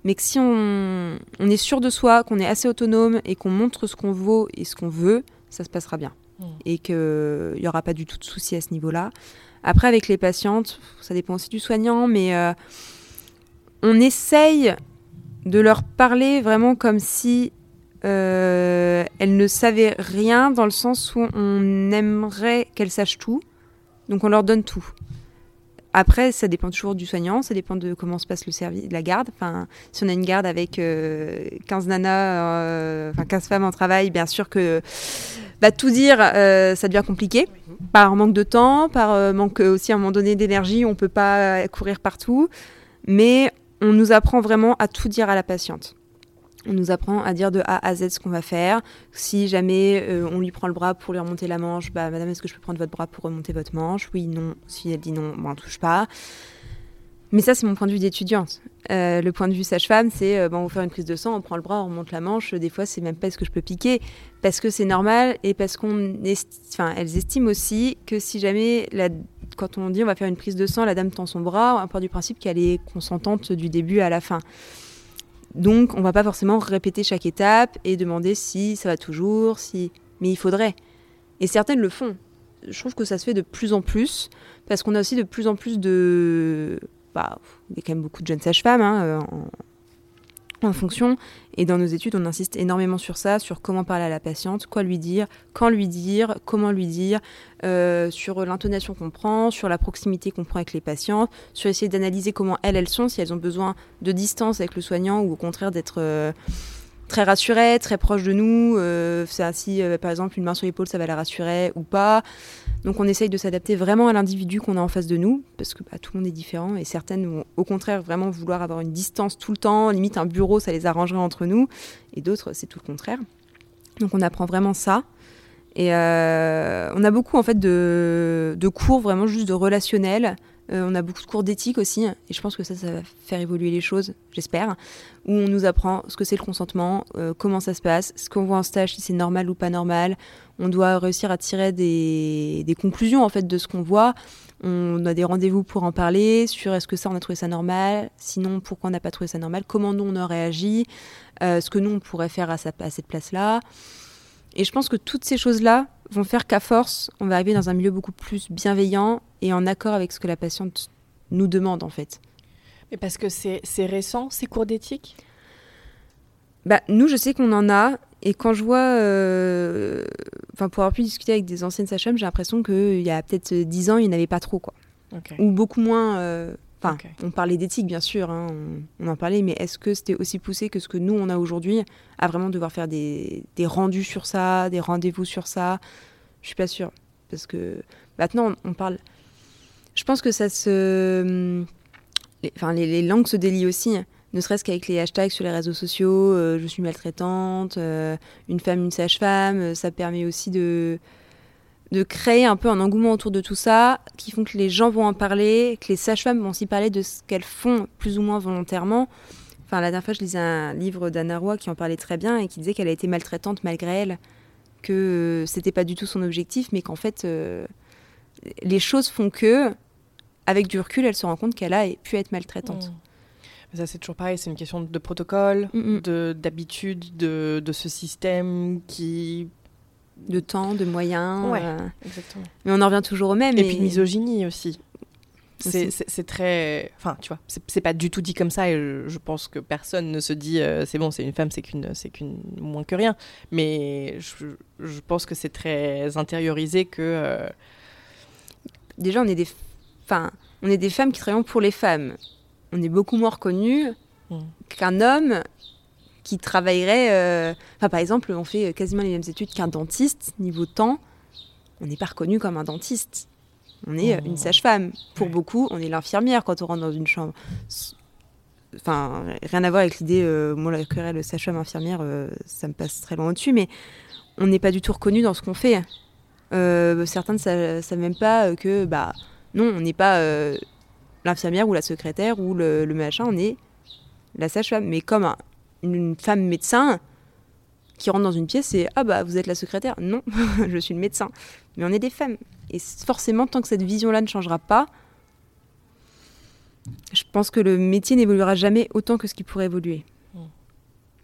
mais que si on, est sûr de soi, qu'on est assez autonome et qu'on montre ce qu'on vaut et ce qu'on veut, ça se passera bien. Mmh. Et qu'il n'y aura pas du tout de souci à ce niveau-là. Après, avec les patientes, ça dépend aussi du soignant, mais euh, on essaye de leur parler vraiment comme si euh, elles ne savaient rien, dans le sens où on aimerait qu'elles sachent tout. Donc on leur donne tout. Après, ça dépend toujours du soignant, ça dépend de comment se passe le service, la garde. Enfin, si on a une garde avec 15 euh, nanas, euh, enfin 15 femmes en travail, bien sûr que bah, tout dire, euh, ça devient compliqué. Par manque de temps, par manque aussi à un moment donné d'énergie, on ne peut pas courir partout. Mais on nous apprend vraiment à tout dire à la patiente. On nous apprend à dire de A à Z ce qu'on va faire. Si jamais euh, on lui prend le bras pour lui remonter la manche, bah madame, est-ce que je peux prendre votre bras pour remonter votre manche? Oui, non. Si elle dit non, on ne touche pas. Mais ça, c'est mon point de vue d'étudiante. Euh, le point de vue sage-femme, c'est euh, bon, on va faire une prise de sang, on prend le bras, on remonte la manche. Des fois, c'est même pas est-ce que je peux piquer, parce que c'est normal et parce qu'on, elles estiment aussi que si jamais la... quand on dit on va faire une prise de sang, la dame tend son bras, on part du principe qu'elle est consentante du début à la fin. Donc, on va pas forcément répéter chaque étape et demander si ça va toujours, si. Mais il faudrait. Et certaines le font. Je trouve que ça se fait de plus en plus parce qu'on a aussi de plus en plus de. Bah, il y a quand même beaucoup de jeunes sages-femmes hein, en fonction. Et dans nos études, on insiste énormément sur ça, sur comment parler à la patiente, quoi lui dire, quand lui dire, comment lui dire, euh, sur l'intonation qu'on prend, sur la proximité qu'on prend avec les patients, sur essayer d'analyser comment elles, elles sont, si elles ont besoin de distance avec le soignant ou au contraire d'être... Euh, très rassurée, très proche de nous. Euh, si par exemple une main sur l'épaule, ça va la rassurer ou pas. Donc on essaye de s'adapter vraiment à l'individu qu'on a en face de nous, parce que bah, tout le monde est différent et certaines vont au contraire vraiment vouloir avoir une distance tout le temps, limite un bureau, ça les arrangerait entre nous, et d'autres c'est tout le contraire. Donc on apprend vraiment ça. Et euh, on a beaucoup en fait de, de cours vraiment juste de relationnel, euh, on a beaucoup de cours d'éthique aussi, et je pense que ça, ça va faire évoluer les choses, j'espère, où on nous apprend ce que c'est le consentement, euh, comment ça se passe, ce qu'on voit en stage, si c'est normal ou pas normal. On doit réussir à tirer des, conclusions en fait de ce qu'on voit. On a des rendez-vous pour en parler sur est-ce que ça on a trouvé ça normal, sinon pourquoi on n'a pas trouvé ça normal, comment nous on a réagi, euh, ce que nous on pourrait faire à, à cette place-là. Et je pense que toutes ces choses-là vont faire qu'à force, on va arriver dans un milieu beaucoup plus bienveillant et en accord avec ce que la patiente nous demande en fait. Mais parce que c'est récent, ces cours d'éthique? Bah, Nous, je sais qu'on en a. Et quand je vois, euh, enfin pour avoir pu discuter avec des anciennes sages j'ai l'impression qu'il y a peut-être dix ans, il n'y en avait pas trop, quoi. Ou beaucoup moins. Euh, enfin, on parlait d'éthique, bien sûr, hein, on, en parlait, mais est-ce que c'était aussi poussé que ce que nous, on a aujourd'hui, à vraiment devoir faire des, des rendus sur ça, des rendez-vous sur ça? Je suis pas sûre. Parce que maintenant, on parle je pense que ça se. Les, enfin, les, langues se délient aussi, ne serait-ce qu'avec les hashtags sur les réseaux sociaux, euh, je suis maltraitante, euh, une femme, une sage-femme, euh, ça permet aussi de, de créer un peu un engouement autour de tout ça, qui font que les gens vont en parler, que les sages-femmes vont aussi parler de ce qu'elles font plus ou moins volontairement. Enfin, la dernière fois, je lisais un livre d'Anna Roy qui en parlait très bien et qui disait qu'elle a été maltraitante malgré elle, que c'était pas du tout son objectif, mais qu'en fait, les choses font que, avec du recul, elle se rend compte qu'elle a pu être maltraitante. Mmh. Ça, c'est toujours pareil, c'est une question de protocole, Mm, de d'habitude, de, de ce système qui. De temps, de moyens. Ouais. euh, Exactement. mais on en revient toujours au même. Et puis de misogynie aussi. C'est- Aussi. C'est c'est très. Enfin, tu vois, c'est c'est pas du tout dit comme ça et je, je pense que personne ne se dit euh, c'est bon, c'est une femme, c'est qu'une c'est qu'une moins que rien. Mais je, je pense que c'est très intériorisé que. euh, déjà on est des enfin on est des femmes qui travaillent pour les femmes. On est beaucoup moins reconnus Mm. qu'un homme qui travaillerait euh, enfin par exemple on fait quasiment les mêmes études qu'un dentiste niveau temps. On n'est pas reconnu comme un dentiste. On est euh, Mm. une sage-femme. Pour beaucoup on est l'infirmière quand on rentre dans une chambre. Enfin rien à voir avec l'idée euh, moi la querelle sage-femme infirmière euh, ça me passe très loin au-dessus mais on n'est pas du tout reconnu dans ce qu'on fait. Certains ne sa- savent même pas que bah non, on n'est pas euh, l'infirmière ou la secrétaire ou le, le machin, on est la sage-femme. Mais comme un- une femme médecin qui rentre dans une pièce et ah bah vous êtes la secrétaire. Non, je suis le médecin. Mais on est des femmes. Et forcément, tant que cette vision-là ne changera pas, je pense que le métier n'évoluera jamais autant que ce qui pourrait évoluer.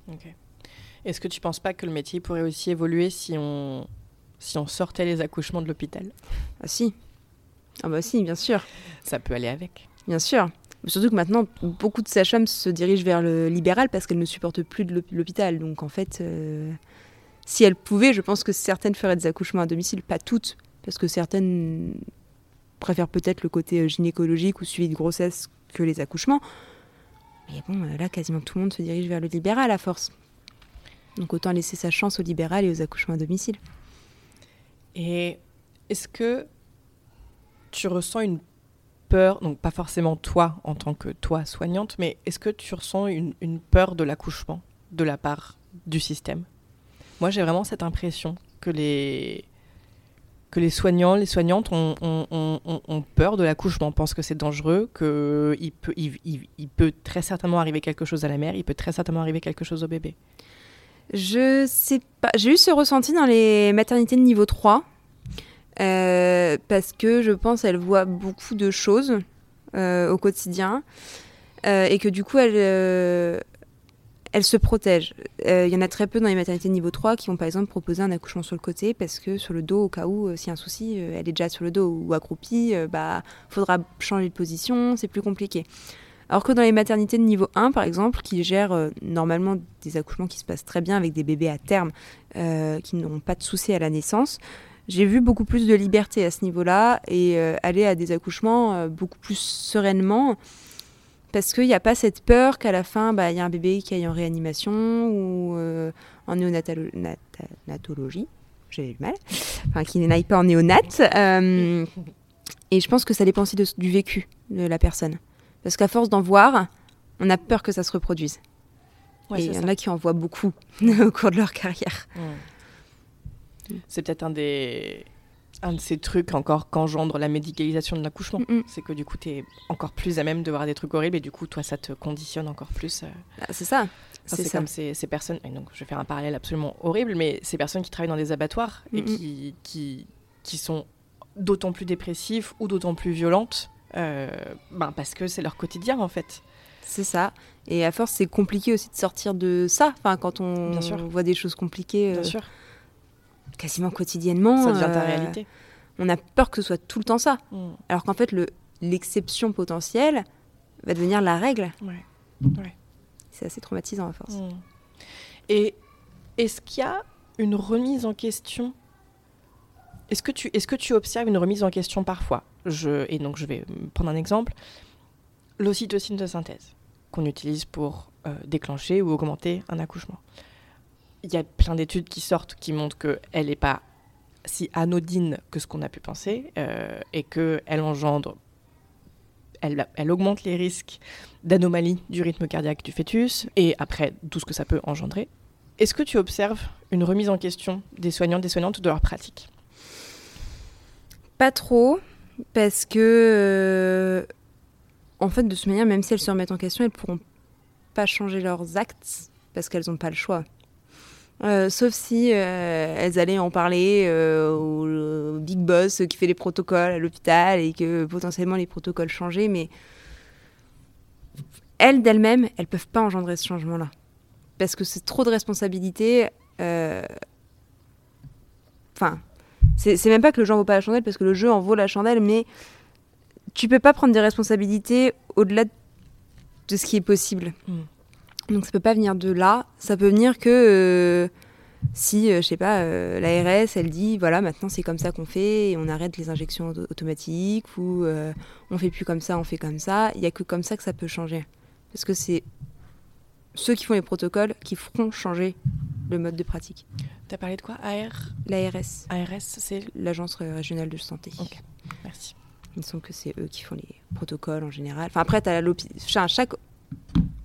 Ok. Est-ce que tu penses pas que le métier pourrait aussi évoluer si on, si on sortait les accouchements de l'hôpital? Ah si. Ah bah si, bien sûr. Ça peut aller avec. Bien sûr. Surtout que maintenant, beaucoup de sages-femmes se dirigent vers le libéral parce qu'elles ne supportent plus de l'hôp- l'hôpital. Donc en fait, euh, si elles pouvaient, je pense que certaines feraient des accouchements à domicile, pas toutes, parce que certaines préfèrent peut-être le côté euh, gynécologique ou suivi de grossesse que les accouchements. Mais bon, euh, là, quasiment tout le monde se dirige vers le libéral à force. Donc autant laisser sa chance au libéral et aux accouchements à domicile. Et est-ce que tu ressens une peur, donc pas forcément toi en tant que toi soignante, mais est-ce que tu ressens une, peur de l'accouchement de la part du système? Moi j'ai vraiment cette impression que les, que les soignants, les soignantes ont, peur de l'accouchement, pensent que c'est dangereux, qu'il peut, il peut très certainement arriver quelque chose à la mère, il peut très certainement arriver quelque chose au bébé. Je sais pas. J'ai eu ce ressenti dans les maternités de niveau 3. Euh, parce que je pense qu'elles voient beaucoup de choses euh, au quotidien. euh, et que du coup, elles, euh, elles se protègent. Euh, Il y en a très peu dans les maternités niveau 3 qui ont par exemple proposé un accouchement sur le côté parce que sur le dos, au cas où, s'il y a un souci, elle est déjà sur le dos ou accroupie, bah, faudra changer de position, c'est plus compliqué. Alors que dans les maternités de niveau 1, par exemple, qui gèrent normalement des accouchements qui se passent très bien avec des bébés à terme, qui n'ont pas de soucis à la naissance, j'ai vu beaucoup plus de liberté à ce niveau-là et euh, aller à des accouchements euh, beaucoup plus sereinement parce qu'il n'y a pas cette peur qu'à la fin, bah, il y a un bébé qui aille en réanimation ou euh, en néonatalo- nata- natologie, j'ai eu mal, enfin qui n'aille pas en néonat. euh, et je pense que ça dépend aussi de- du vécu de la personne. Parce qu'à force d'en voir, on a peur que ça se reproduise. Ouais, et il y en a qui en voient beaucoup au cours de leur carrière. C'est peut-être un des, un de ces trucs encore qu'engendre la médicalisation de l'accouchement. Mm. C'est que du coup, tu es encore plus à même de voir des trucs horribles et du coup, toi, ça te conditionne encore plus. euh. Ah, c'est ça. Enfin, C'est comme ces, ces personnes, et donc je vais faire un parallèle absolument horrible, mais ces personnes qui travaillent dans des abattoirs et qui, qui, qui sont d'autant plus dépressives ou d'autant plus violentes euh, ben parce que c'est leur quotidien en fait. C'est ça. Et à force, c'est compliqué aussi de sortir de ça. Enfin, quand on Bien sûr. voit des choses compliquées Bien euh, sûr, quasiment quotidiennement, ça devient ta euh, réalité. on a peur que ce soit tout le temps ça. Mm. Alors qu'en fait, le- l'exception potentielle va devenir la règle. Ouais. Ouais. C'est assez traumatisant à force. Mm. Et est-ce qu'il y a une remise en question? Est-ce que, tu, est-ce que tu observes une remise en question parfois? Je, Et donc je vais prendre un exemple. L'ocytocine de synthèse qu'on utilise pour euh, déclencher ou augmenter un accouchement. Il y a plein d'études qui sortent qui montrent qu'elle n'est pas si anodine que ce qu'on a pu penser euh, et qu'elle engendre, elle, augmente les risques d'anomalies du rythme cardiaque du fœtus et après tout ce que ça peut engendrer. Est-ce que tu observes une remise en question des soignants, des soignantes de leur pratique Pas trop, parce que, euh, en fait, de toute manière, même si elles se remettent en question, elles pourront pas changer leurs actes parce qu'elles n'ont pas le choix. Euh, sauf si euh, elles allaient en parler euh, au, big boss qui fait les protocoles à l'hôpital et que potentiellement les protocoles changeaient, mais elles d'elles-mêmes, elles peuvent pas engendrer ce changement-là parce que c'est trop de responsabilités. Enfin, c'est même pas que le jeu en vaut pas la chandelle parce que le jeu en vaut la chandelle, mais tu peux pas prendre des responsabilités au-delà de ce qui est possible. Mm. Donc ça peut pas venir de là, ça peut venir que euh, si, euh, je sais pas, euh, l'ARS, elle dit, voilà, maintenant c'est comme ça qu'on fait, et on arrête les injections automatiques, ou on fait plus comme ça, on fait comme ça, il y a que comme ça que ça peut changer. Parce que c'est ceux qui font les protocoles qui feront changer le mode de pratique. Tu as parlé de quoi? AR L'ARS. ARS, c'est L'Agence régionale de santé. Ok, merci. Il me semble que c'est eux qui font les protocoles en général. Enfin, après, tu as l'hôpital. Chaque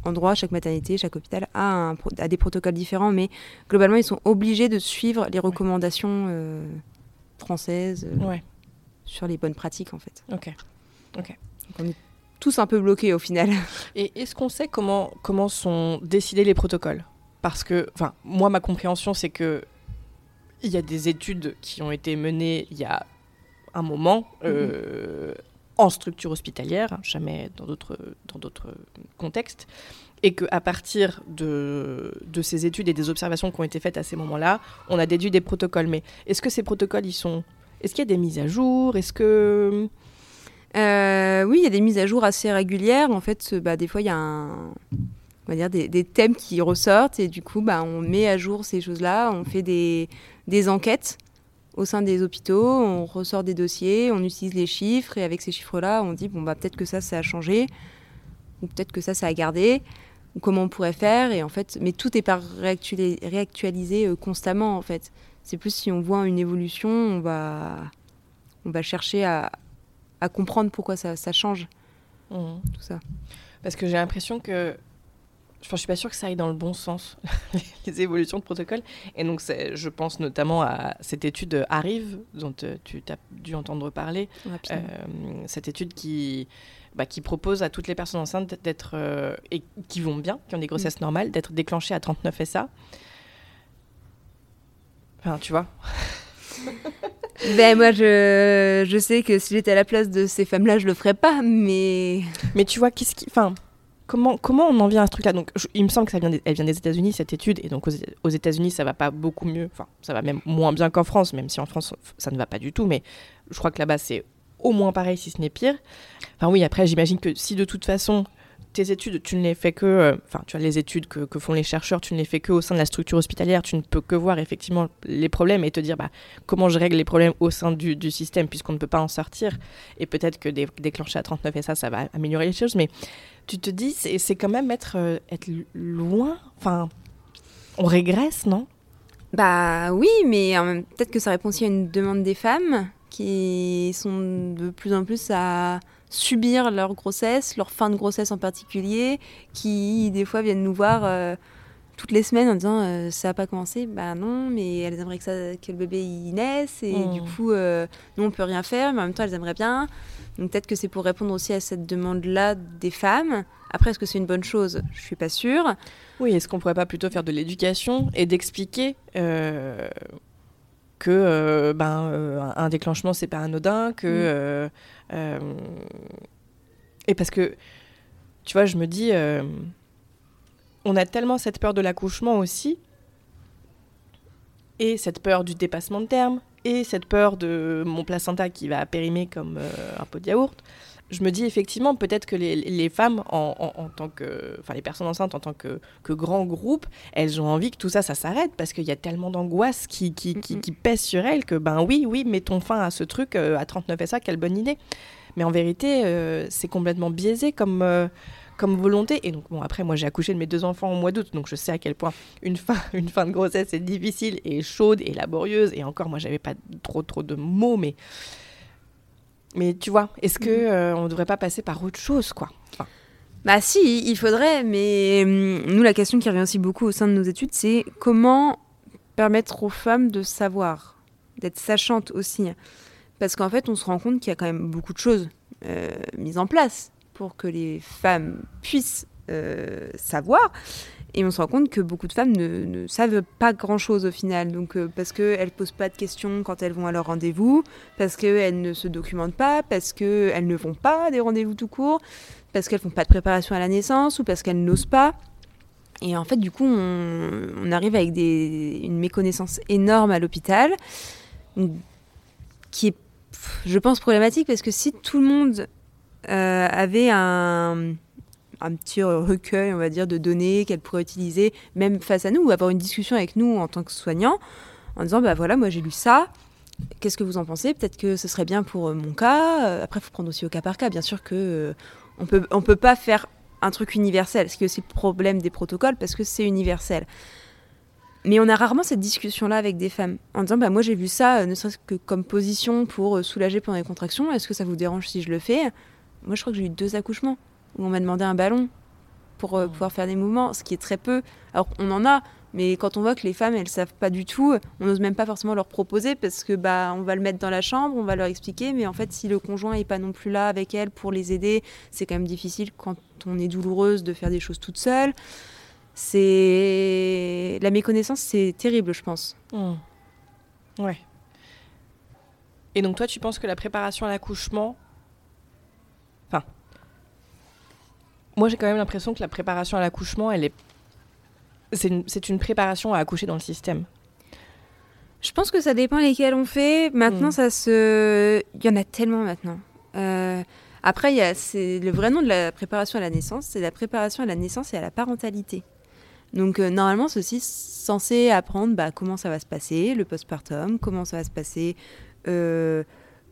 endroit, chaque maternité, chaque hôpital a, a, des protocoles différents, mais globalement, ils sont obligés de suivre les recommandations euh, françaises euh, sur les bonnes pratiques, en fait. Ok. Ok. on est tous un peu bloqués au final. Et est-ce qu'on sait comment, comment sont décidés les protocoles? Parce que, enfin, moi, ma compréhension, c'est que il y a des études qui ont été menées il y a un moment. Euh, en structure hospitalière, hein, jamais dans d'autres, contextes, et qu'à partir de, ces études et des observations qui ont été faites à ces moments-là, on a déduit des protocoles. Mais est-ce que ces protocoles, ils sont... Est-ce qu'il y a des mises à jour? Est-ce que... Euh, oui, il y a des mises à jour assez régulières. En fait, bah, des fois, il y a on va dire des, thèmes qui ressortent et du coup, bah, on met à jour ces choses-là. On fait des enquêtes au sein des hôpitaux, on ressort des dossiers, on utilise les chiffres et avec ces chiffres-là, on dit bon bah peut-être que ça ça a changé ou peut-être que ça ça a gardé ou comment on pourrait faire et en fait mais tout est pas réactualisé, euh, constamment en fait. C'est plus si on voit une évolution, on va on va chercher à, comprendre pourquoi ça, change. Mmh. Tout ça. Parce que j'ai l'impression que je ne suis pas sûre que ça aille dans le bon sens, les évolutions de protocole. Et donc, je pense notamment à cette étude Arrive, dont euh, tu as dû entendre parler. Euh, cette étude qui, bah, qui propose à toutes les personnes enceintes d'être, euh, et qui vont bien, qui ont des grossesses mm. normales, d'être déclenchées à 39 SA. Enfin, tu vois. ben moi je, je sais que si j'étais à la place de ces femmes-là, je le ferais pas, mais. Mais tu vois, qu'est-ce qui. Enfin, Comment, comment on en vient à ce truc-là? Donc, il me semble que ça vient des, elle vient des États-Unis cette étude, et donc aux, États-Unis ça va pas beaucoup mieux. Enfin, ça va même moins bien qu'en France, même si en France ça ne va pas du tout. Mais je crois que là-bas c'est au moins pareil, si ce n'est pire. Enfin oui, après j'imagine que si de toute façon tes études, tu ne les fais que, euh, enfin, tu as les études que, que, font les chercheurs, tu ne les fais que au sein de la structure hospitalière, tu ne peux que voir effectivement les problèmes et te dire bah, comment je règle les problèmes au sein du, du système puisqu'on ne peut pas en sortir. Et peut-être que déclencher à 39 et ça, ça va améliorer les choses, mais tu te dis, c'est quand même euh, être loin. Enfin, on régresse, non? Bah oui, mais peut-être que ça répond aussi à une demande des femmes qui sont de plus en plus à subir leur grossesse, leur fin de grossesse en particulier, qui des fois viennent nous voir euh, toutes les semaines en disant euh, ça n'a pas commencé. Bah non, mais elles aimeraient que, ça, que le bébé y naisse et du mmh. coup, nous on peut rien faire, mais en même temps elles aimeraient bien. Donc peut-être que c'est pour répondre aussi à cette demande-là des femmes. Après, est-ce que c'est une bonne chose? Je suis pas sûre. Oui, est-ce qu'on pourrait pas plutôt faire de l'éducation et d'expliquer euh, que euh, ben, euh, un déclenchement c'est pas anodin, que mm. et parce que tu vois, je me dis, on a tellement cette peur de l'accouchement aussi et cette peur du dépassement de terme et cette peur de mon placenta qui va périmer comme euh, un pot de yaourt, je me dis effectivement peut-être que les, femmes en, tant que, enfin les personnes enceintes en tant que, que, grand groupe, elles ont envie que tout ça, ça s'arrête parce qu'il y a tellement d'angoisse qui, qui, qui, pèse sur elles que ben oui, oui, mettons fin à ce truc euh, à 39 SA, quelle bonne idée. Mais en vérité, euh, c'est complètement biaisé comme comme volonté. Et donc, bon, après, moi, j'ai accouché de mes deux enfants au mois d'août, donc je sais à quel point une fin, une fin de grossesse est difficile et chaude et laborieuse. Et encore, moi, j'avais pas trop, trop de mots, mais. Mais tu vois, est-ce que mhm. euh, on devrait pas passer par autre chose, quoi? Bah si, il faudrait, mais hum, nous, la question qui revient aussi beaucoup au sein de nos études, c'est comment permettre aux femmes de savoir, d'être sachantes aussi. Parce qu'en fait, on se rend compte qu'il y a quand même beaucoup de choses euh, mises en place pour que les femmes puissent savoir. Et on se rend compte que beaucoup de femmes ne, savent pas grand-chose au final. Donc, parce qu'elles ne posent pas de questions quand elles vont à leur rendez-vous, parce qu'elles ne se documentent pas, parce qu'elles ne vont pas à des rendez-vous tout court, parce qu'elles font pas de préparation à la naissance ou parce qu'elles n'osent pas. Et en fait, du coup, on, arrive avec une méconnaissance énorme à l'hôpital, qui est, je pense, problématique parce que si tout le monde euh, avait un, un, petit recueil, on va dire, de données qu'elle pourrait utiliser, même face à nous, ou avoir une discussion avec nous en tant que soignant, en disant, bah voilà, moi j'ai lu ça, qu'est-ce que vous en pensez? Peut-être que ce serait bien pour mon cas. Après, il faut prendre aussi au cas par cas. Bien sûr que euh, on peut, on peut pas faire un truc universel, ce qui est aussi le problème des protocoles parce que c'est universel. Mais on a rarement cette discussion-là avec des femmes en disant bah moi j'ai vu ça, euh, ne serait-ce que comme position pour euh, soulager pendant les contractions. Est-ce que ça vous dérange si je le fais? Moi je crois que j'ai eu deux accouchements où on m'a demandé un ballon pour euh, pouvoir faire des mouvements, ce qui est très peu. Alors on en a, mais quand on voit que les femmes, elles savent pas du tout, on n'ose même pas forcément leur proposer parce que bah on va le mettre dans la chambre, on va leur expliquer, mais en fait si le conjoint est pas non plus là avec elle pour les aider, c'est quand même difficile quand on est douloureuse de faire des choses toute seule. C'est la méconnaissance, c'est terrible, je pense. Mmh. Ouais. Et donc toi, tu penses que la préparation à l'accouchement, enfin, moi j'ai quand même l'impression que la préparation à l'accouchement, elle est c'est une, préparation à accoucher dans le système Je pense que ça dépend lesquels on fait. Maintenant, hmm. ça se. Il y en a tellement maintenant. Euh, après, c'est le vrai nom de la préparation à la naissance, c'est la préparation à la naissance et à la parentalité. Donc euh, normalement, ceci censé apprendre bah, comment ça va se passer, le postpartum, comment ça va se passer euh,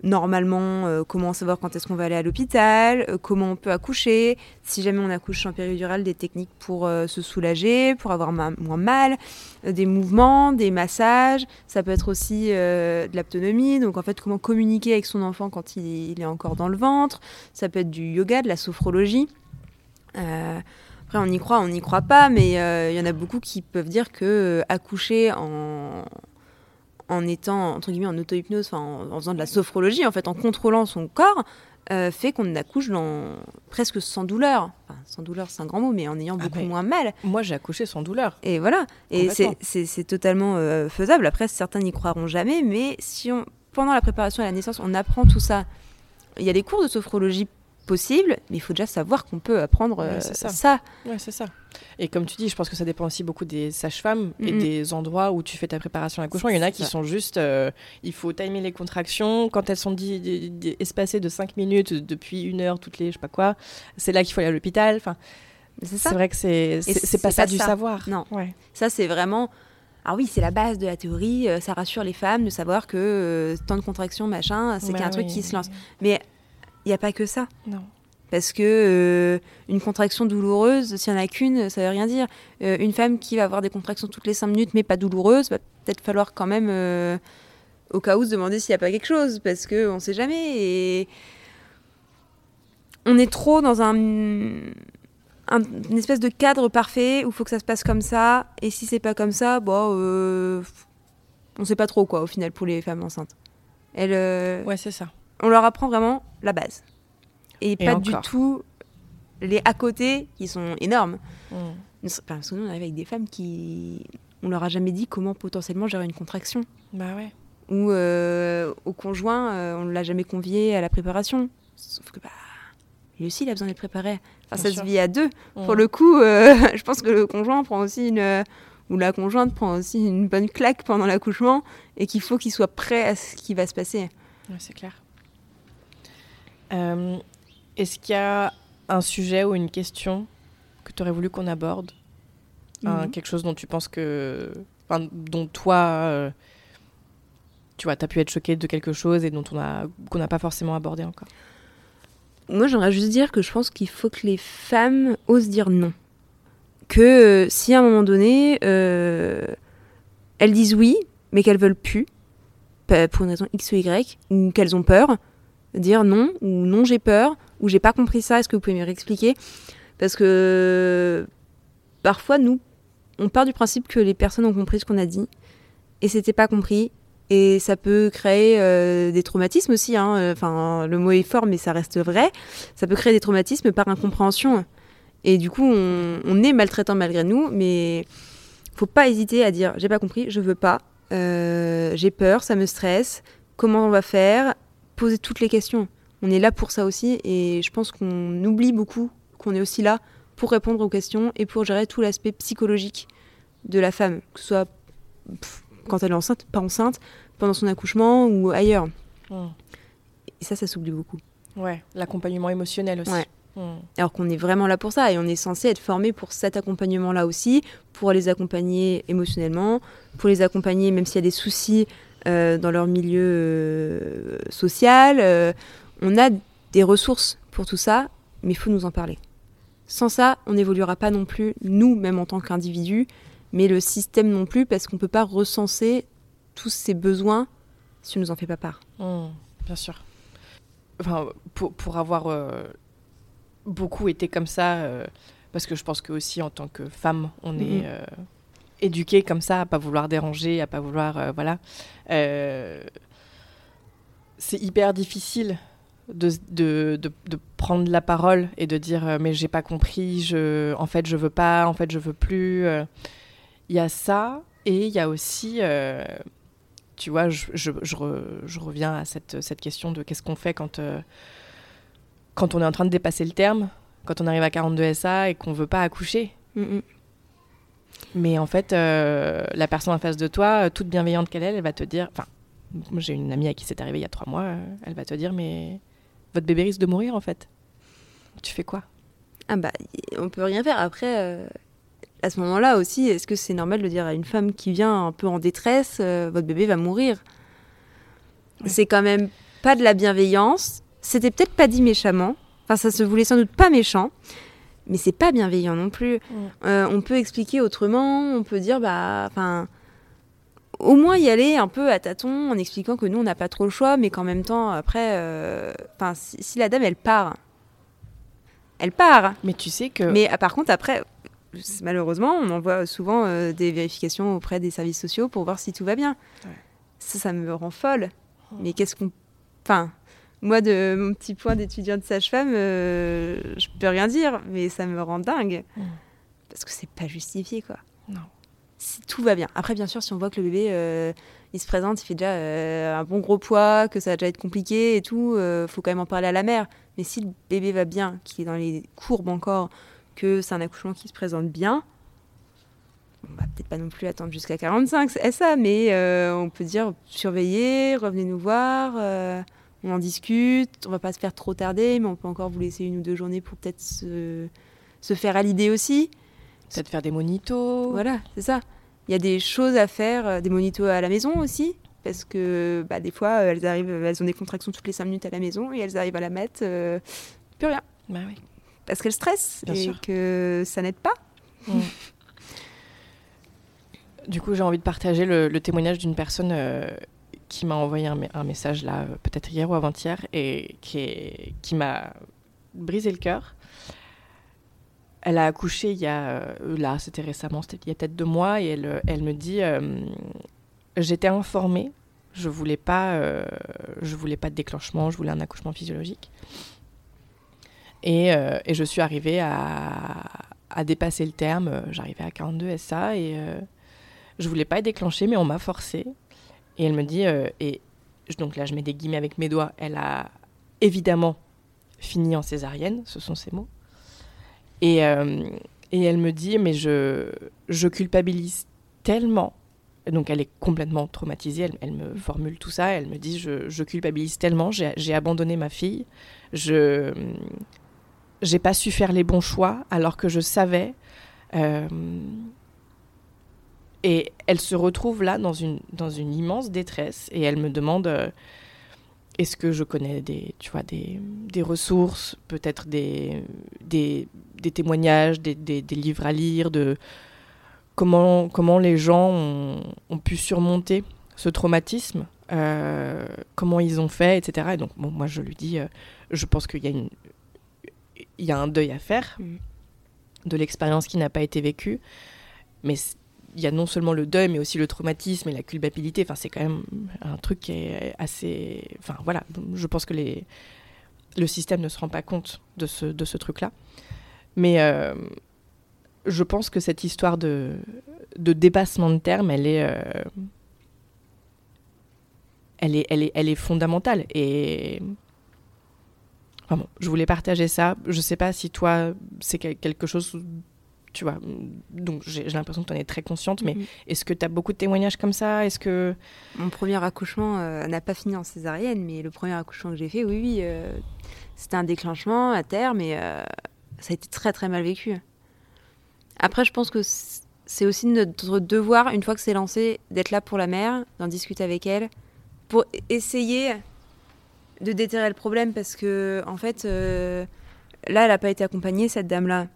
normalement euh, comment savoir quand est-ce qu'on va aller à l'hôpital, euh, comment on peut accoucher, si jamais on accouche en péridurale, des techniques pour euh, se soulager, pour avoir moins mal, des mouvements, des massages, ça peut être aussi de l'autonomie, donc en fait comment communiquer avec son enfant quand il, est encore dans le ventre, ça peut être du yoga, de la sophrologie. après on y croit, on n'y croit pas, mais il y en a beaucoup qui peuvent dire que accoucher en en étant entre guillemets en auto-hypnose, en, faisant de la sophrologie, en fait, en contrôlant son corps, euh, fait qu'on accouche dans, presque sans douleur. Enfin, sans douleur, c'est un grand mot, mais en ayant ah beaucoup moins mal. Moi, j'ai accouché sans douleur. Et voilà. Et c'est totalement euh, faisable. Après, certains n'y croiront jamais, mais si on, pendant la préparation à la naissance, on apprend tout ça, il y a des cours de sophrologie possible, mais il faut déjà savoir qu'on peut apprendre euh, ça. Ouais, c'est ça. Et comme tu dis, je pense que ça dépend aussi beaucoup des sages-femmes et des endroits où tu fais ta préparation à l'accouchement. Il y en a qui sont juste, euh, il faut timer les contractions. Quand elles sont espacées de 5 minutes depuis une heure toutes les, je sais pas quoi, c'est là qu'il faut aller à l'hôpital. Enfin, c'est vrai que c'est c'est pas ça du savoir. Non. Ça, c'est vraiment. Ah oui, c'est la base de la théorie. Euh, ça rassure les femmes de savoir que tant de contractions, machin, c'est bah qu'un truc qui se lance. Mais il n'y a pas que ça. Non. Parce que euh, une contraction douloureuse, s'il n'y en a qu'une, ça veut rien dire. Euh, une femme qui va avoir des contractions toutes les 5 minutes mais pas douloureuse, va peut-être falloir quand même, euh, au cas où, se demander s'il n'y a pas quelque chose, parce qu'on ne sait jamais. Et on est trop dans un, une espèce de cadre parfait où il faut que ça se passe comme ça. Et si c'est pas comme ça, bon, on ne sait pas trop quoi au final pour les femmes enceintes. Elle, ouais, c'est ça on leur apprend vraiment la base. Et, pas du tout les à côté qui sont énormes. Mm. Parce que nous, on arrive avec des femmes qui. On leur a jamais dit comment potentiellement gérer une contraction. Bah ouais. Ou euh, au conjoint, euh, on ne l'a jamais convié à la préparation. Sauf que, bah. Lui aussi, il a besoin d'être préparé. Enfin, ça se vit à deux. Mm. Pour le coup, euh, je pense que le conjoint prend aussi une. ou la conjointe prend aussi une bonne claque pendant l'accouchement et qu'il faut qu'il soit prêt à ce qui va se passer. Ouais, c'est clair. Euh, est-ce qu'il y a un sujet ou une question que tu aurais voulu qu'on aborde? Mhm. Quelque chose dont tu penses que. dont toi. Euh, tu vois, tu as pu être choqué de quelque chose et dont on a qu'on n'a pas forcément abordé encore? Moi, j'aimerais juste dire que je pense qu'il faut que les femmes osent dire non. Que euh, si à un moment donné, elles disent oui, mais qu'elles veulent plus, pour une raison X ou Y, ou qu'elles ont peur, dire non ou non j'ai peur ou j'ai pas compris ça, est-ce que vous pouvez me réexpliquer? Parce que parfois nous on part du principe que les personnes ont compris ce qu'on a dit et c'était pas compris et ça peut créer euh, des traumatismes aussi. Hein. Enfin, le mot est fort, mais ça reste vrai. Ça peut créer des traumatismes par incompréhension. Et du coup, on, est maltraitant malgré nous, mais faut pas hésiter à dire j'ai pas compris, je veux pas, euh, j'ai peur, ça me stresse, comment on va faire? Poser toutes les questions. On est là pour ça aussi, et je pense qu'on oublie beaucoup qu'on est aussi là pour répondre aux questions et pour gérer tout l'aspect psychologique de la femme, que ce soit pff, quand elle est enceinte, pas enceinte, pendant son accouchement ou ailleurs. Mm. Et ça, ça s'oublie beaucoup. Ouais, l'accompagnement émotionnel aussi. Ouais. Mm. Alors qu'on est vraiment là pour ça et on est censé être formé pour cet accompagnement-là aussi, pour les accompagner émotionnellement, pour les accompagner même s'il y a des soucis dans leur milieu euh, social. euh, on a des ressources pour tout ça, mais il faut nous en parler. Sans ça, on n'évoluera pas non plus, nous, même en tant qu'individus, mais le système non plus, parce qu'on ne peut pas recenser tous ces besoins si on nous en fait pas part. Mm, bien sûr. Enfin, pour, pour avoir euh, beaucoup été comme ça, euh, parce que je pense que aussi en tant que femme, on Mhm. est euh, éduqué comme ça, à pas vouloir déranger, à pas vouloir, euh, voilà. Euh, c'est hyper difficile de, de, de, prendre la parole et de dire euh, mais j'ai pas compris, je, en fait je veux pas, en fait je veux plus. Il y a ça et il y a aussi tu vois, je, je, je, re- je reviens à cette, cette question de qu'est-ce qu'on fait quand, quand on est en train de dépasser le terme, quand on arrive à 42 SA et qu'on veut pas accoucher. Mm, mm. Mais en fait, euh, la personne en face de toi, euh, toute bienveillante qu'elle est, elle va te dire. Enfin, j'ai une amie à qui c'est arrivé il y a trois mois, euh, elle va te dire Mais votre bébé risque de mourir en fait. Tu fais quoi? Ah bah, on peut rien faire. Après, euh, à ce moment-là aussi, est-ce que c'est normal de dire à une femme qui vient un peu en détresse, euh, votre bébé va mourir? C'est quand même pas de la bienveillance. C'était peut-être pas dit méchamment. Enfin, ça se voulait sans doute pas méchant. Mais c'est pas bienveillant non plus. Euh, on peut expliquer autrement. On peut dire, bah, enfin, au moins y aller un peu à tâtons en expliquant que nous, on n'a pas trop le choix, mais qu'en même temps, après, euh, enfin, si, si la dame, elle part, elle part. Mais tu sais que. Mais ah, par contre, après, malheureusement, on envoie souvent euh, des vérifications auprès des services sociaux pour voir si tout va bien. Ouais. Ça, ça me rend folle. Mais qu'est-ce qu'on. Enfin, moi, de mon petit point d'étudiante sage-femme, euh, je peux rien dire, mais ça me rend dingue. Mm. Parce que c'est pas justifié, quoi. Non. Si tout va bien. Après, bien sûr, si on voit que le bébé, euh, il se présente, il fait déjà euh, un bon gros poids, que ça va déjà être compliqué et tout, euh, faut quand même en parler à la mère. Mais si le bébé va bien, qu'il est dans les courbes encore, que c'est un accouchement qui se présente bien, on va peut-être pas non plus attendre jusqu'à 45 c'est ça, mais on peut dire surveillez, revenez nous voir, on en discute, on va pas se faire trop tarder, mais on peut encore vous laisser une ou deux journées pour peut-être se, se faire à l'idée aussi. Peut-être faire des monitos. Voilà, c'est ça. Il y a des choses à faire, euh, des monitos à la maison aussi, parce que bah, des fois, euh, elles arrivent, elles ont des contractions toutes les 5 minutes à la maison et elles arrivent à la mettre, euh, plus rien, Bah oui. parce qu'elles stressent Bien et sûr. que ça n'aide pas. Du coup, j'ai envie de partager le, le témoignage d'une personne euh, qui m'a envoyé un, me- un message là, euh, peut-être hier ou avant-hier, et qui, m'a brisé le cœur. Elle a accouché il y a, euh, là, c'était récemment, il y a peut-être deux mois, et elle, euh, elle me dit, j'étais informée, je voulais pas, je voulais pas de déclenchement, je voulais un accouchement physiologique. Et, et je suis arrivée à, à dépasser le terme, j'arrivais à 42 SA, et je voulais pas être déclenchée, mais on m'a forcée. Et elle me dit, euh, et donc là je mets des guillemets avec mes doigts, elle a évidemment fini en césarienne, ce sont ses mots. Et, euh, et elle me dit, mais je, je culpabilise tellement. Donc elle est complètement traumatisée, elle, elle me formule tout ça, elle me dit, je, je culpabilise tellement, j'ai j'ai abandonné ma fille, je j'ai pas su faire les bons choix alors que je savais. euh, et elle se retrouve là dans une, dans une immense détresse et elle me demande euh, est-ce que je connais des, tu vois, des, des ressources, peut-être des, des, des témoignages, des, des, livres à lire, de comment, comment les gens ont, ont pu surmonter ce traumatisme, euh, comment ils ont fait, etc. Et donc, bon, moi, je lui dis, euh, je pense qu'il y a une, il y a un deuil à faire Mhm. de l'expérience qui n'a pas été vécue, mais il y a non seulement le deuil, mais aussi le traumatisme et la culpabilité. Enfin, c'est quand même un truc qui est assez. Enfin, voilà. Je pense que les... le système ne se rend pas compte de ce, de ce truc-là. Mais euh, je pense que cette histoire de, de dépassement de terme, elle est, euh, elle est, elle est, elle est fondamentale. Et bon, je voulais partager ça. Je sais pas si toi, c'est quel- quelque chose, tu vois. Donc j'ai l'impression que tu en es très consciente, mais Mhm. est-ce que tu as beaucoup de témoignages comme ça? Est-ce que Mon premier accouchement euh, n'a pas fini en césarienne, mais le premier accouchement que j'ai fait, oui, oui, euh, c'était un déclenchement à terme, mais euh, ça a été très très mal vécu. Après, je pense que c'est aussi notre devoir, une fois que c'est lancé, d'être là pour la mère, d'en discuter avec elle, pour essayer de déterrer le problème, parce que en fait, euh, là, elle n'a pas été accompagnée, cette dame-là.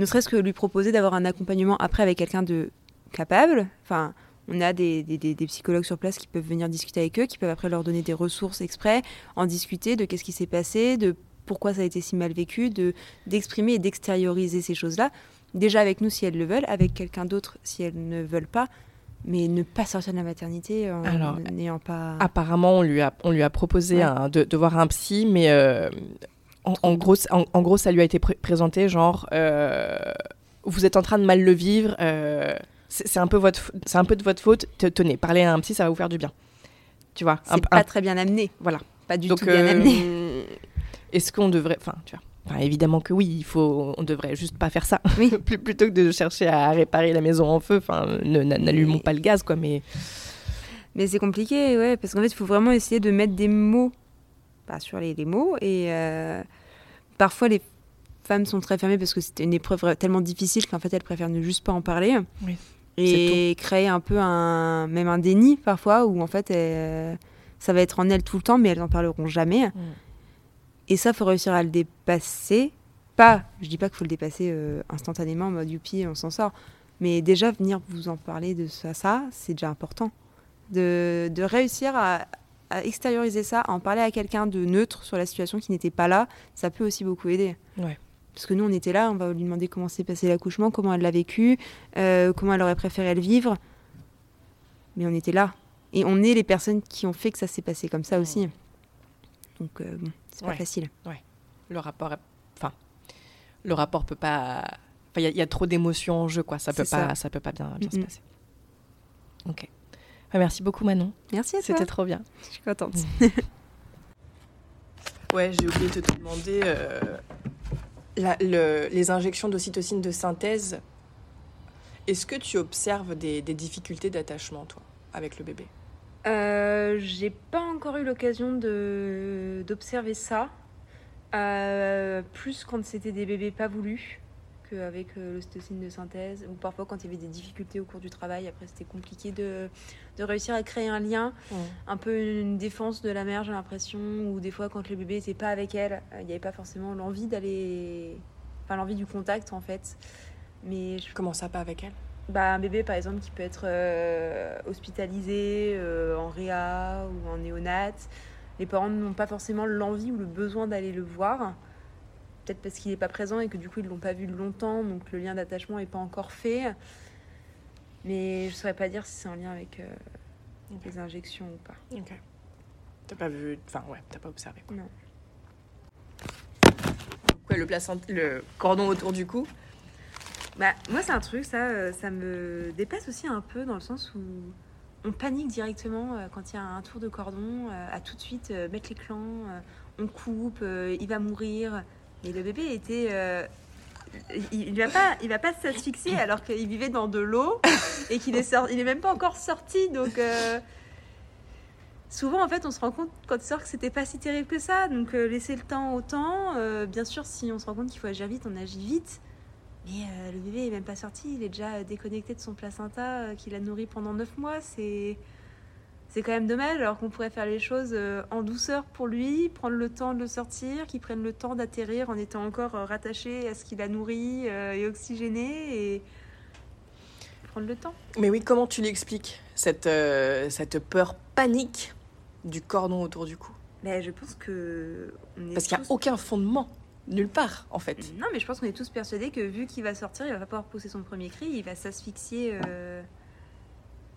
Ne serait-ce que lui proposer d'avoir un accompagnement après avec quelqu'un de capable, enfin, on a des, des- psychologues sur place qui peuvent venir discuter avec eux, qui peuvent après leur donner des ressources exprès, en discuter de qu'est-ce qui s'est passé, de pourquoi ça a été si mal vécu, de d'exprimer et d'extérioriser ces choses-là. Déjà avec nous si elles le veulent, avec quelqu'un d'autre si elles ne veulent pas, mais ne pas sortir de la maternité en n'ayant pas. Apparemment, on lui a, on lui a proposé Ouais. un- de, de voir un psy, mais euh, en, en gros, en, en gros, ça lui a été pré- présenté genre euh, vous êtes en train de mal le vivre, euh, c'est un peu votre, un peu de votre faute. Te- Tenez, parlez à un psy, ça va vous faire du bien. Tu vois. c'est un- pas très bien amené. voilà. Pas du Donc, tout bien euh, amené. est-ce qu'on devrait, enfin, tu vois. Enfin, évidemment que oui, il faut, on devrait juste pas faire ça. Oui. Plutôt que de chercher à réparer la maison en feu, enfin, n'allumons Mais- pas le gaz, quoi. Mais Mais c'est compliqué, ouais, parce qu'en fait, il faut vraiment essayer de mettre des mots bah, sur les, les mots. Et euh, parfois, les femmes sont très fermées parce que c'était une épreuve tellement difficile qu'en fait, elles préfèrent ne juste pas en parler. Oui, Et créer un peu un, même un déni parfois, où en fait, elles- ça va être en elles tout le temps, mais elles n'en parleront jamais. Mm. Et ça, faut réussir à le dépasser. Pas, je dis pas qu'il faut le dépasser euh, instantanément en mode youpi, on s'en sort. Mais déjà, venir vous en parler de ça, ça c'est déjà important. De, de réussir à extérioriser ça, en parler à quelqu'un de neutre sur la situation qui n'était pas là, ça peut aussi beaucoup aider. Ouais. Parce que nous, on était là, on va lui demander comment s'est passé l'accouchement, comment elle l'a vécu, euh, comment elle aurait préféré le vivre. Mais on était là. Et on est les personnes qui ont fait que ça s'est passé comme ça aussi. Donc, euh, bon, c'est pas Ouais. facile. le rapport, enfin, le rapport peut pas. Enfin, il y a- il y, a trop d'émotions en jeu, quoi. Ça peut pas, ça. ça. peut pas bien, bien se passer. Ok. Ah, merci beaucoup Manon. Merci à toi. C'était trop bien. Je suis contente. Ouais, j'ai oublié de te demander euh, la- le- les injections d'ocytocine de synthèse. Est-ce que tu observes des, des difficultés d'attachement, toi, avec le bébé? Euh, j'ai pas encore eu l'occasion de d'observer ça. Euh, plus quand c'était des bébés pas voulus qu'avec euh, l'ocytocine de synthèse, ou parfois quand il y avait des difficultés au cours du travail. Après, c'était compliqué de, de réussir à créer un lien, un peu une défense de la mère, j'ai l'impression, ou des fois quand le bébé n'était pas avec elle, euh, il n'y avait pas forcément l'envie d'aller. Enfin, l'envie du contact en fait. Mais je Comment ça, pas avec elle? Bah, un bébé, par exemple, qui peut être euh, hospitalisé euh, en réa ou en néonat. Les parents n'ont pas forcément l'envie ou le besoin d'aller le voir. Peut-être parce qu'il n'est pas présent et que du coup, ils ne l'ont pas vu longtemps, donc le lien d'attachement n'est pas encore fait. Mais je ne saurais pas dire si c'est en lien avec euh, les injections ou pas. Ok. T'as pas vu. Enfin, ouais, t'as pas observé. Quoi. Non. Ouais, le, placent- le cordon autour du cou. Bah, moi, c'est un truc, ça, euh, ça me dépasse aussi un peu dans le sens où on panique directement euh, quand il y a un tour de cordon, à tout de suite mettre les clans, on coupe, il va mourir. Mais le bébé était. euh, il, il va pas, il s'asphyxier alors qu'il vivait dans de l'eau et qu'il est même pas encore sorti. Donc euh, souvent en fait on se rend compte quand il sort que c'était pas si terrible que ça. Donc euh, laisser le temps au temps. Euh, bien sûr si on se rend compte qu'il faut agir vite, on agit vite. Mais le bébé est même pas sorti, il est déjà déconnecté de son placenta euh, qu'il a nourri pendant 9 mois. C'est c'est quand même dommage alors qu'on pourrait faire les choses euh, en douceur pour lui, prendre le temps de le sortir, qu'il prenne le temps d'atterrir en étant encore euh, rattaché à ce qu'il a nourri euh, et oxygéné et prendre le temps. Mais oui, comment tu l'expliques cette, euh, cette peur panique du cordon autour du cou? Mais je pense que on est Parce qu'il n'y a aucun fondement, nulle part, en fait. Non, mais je pense qu'on est tous persuadés que vu qu'il va sortir, il va pas pouvoir pousser son premier cri, il va s'asphyxier euh,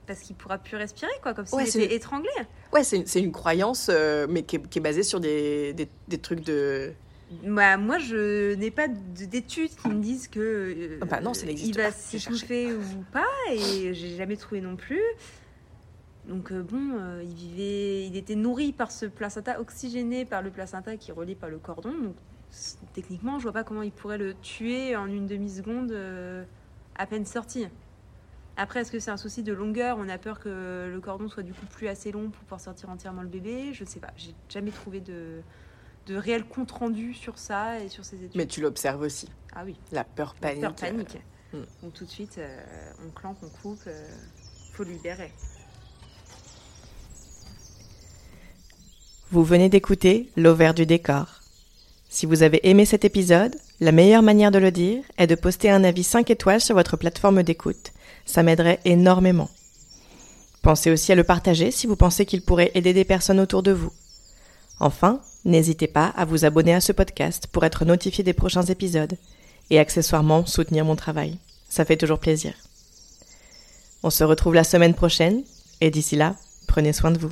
parce qu'il pourra plus respirer, quoi, comme s'il Ouais, était étranglé. Ouais, c'est une croyance, euh, mais qui est, qui est basée sur des, des, des trucs de Bah, moi, je n'ai pas d'études qui me disent que euh, Ah bah non, ça n'existe il va s'étouffer ou pas, et j'ai jamais trouvé non plus. Donc euh, bon, euh, il vivait, il était nourri par ce placenta, oxygéné par le placenta qui est relié par le cordon. Donc techniquement, je vois pas comment il pourrait le tuer en une demi seconde à peine sorti. Après, est-ce que c'est un souci de longueur? On a peur que le cordon soit du coup plus assez long pour pouvoir sortir entièrement le bébé. Je ne sais pas. J'ai jamais trouvé de, de réel compte rendu sur ça et sur ces études. Mais tu l'observes aussi. Ah oui, La peur panique. peur panique. euh, hmm. Donc tout de suite, euh, on clampe, on coupe. euh, faut le libérer. Vous venez d'écouter L'Auvers du décor. Si vous avez aimé cet épisode, la meilleure manière de le dire est de poster un avis 5 étoiles sur votre plateforme d'écoute. Ça m'aiderait énormément. Pensez aussi à le partager si vous pensez qu'il pourrait aider des personnes autour de vous. Enfin, n'hésitez pas à vous abonner à ce podcast pour être notifié des prochains épisodes et accessoirement soutenir mon travail. Ça fait toujours plaisir. On se retrouve la semaine prochaine et d'ici là, prenez soin de vous.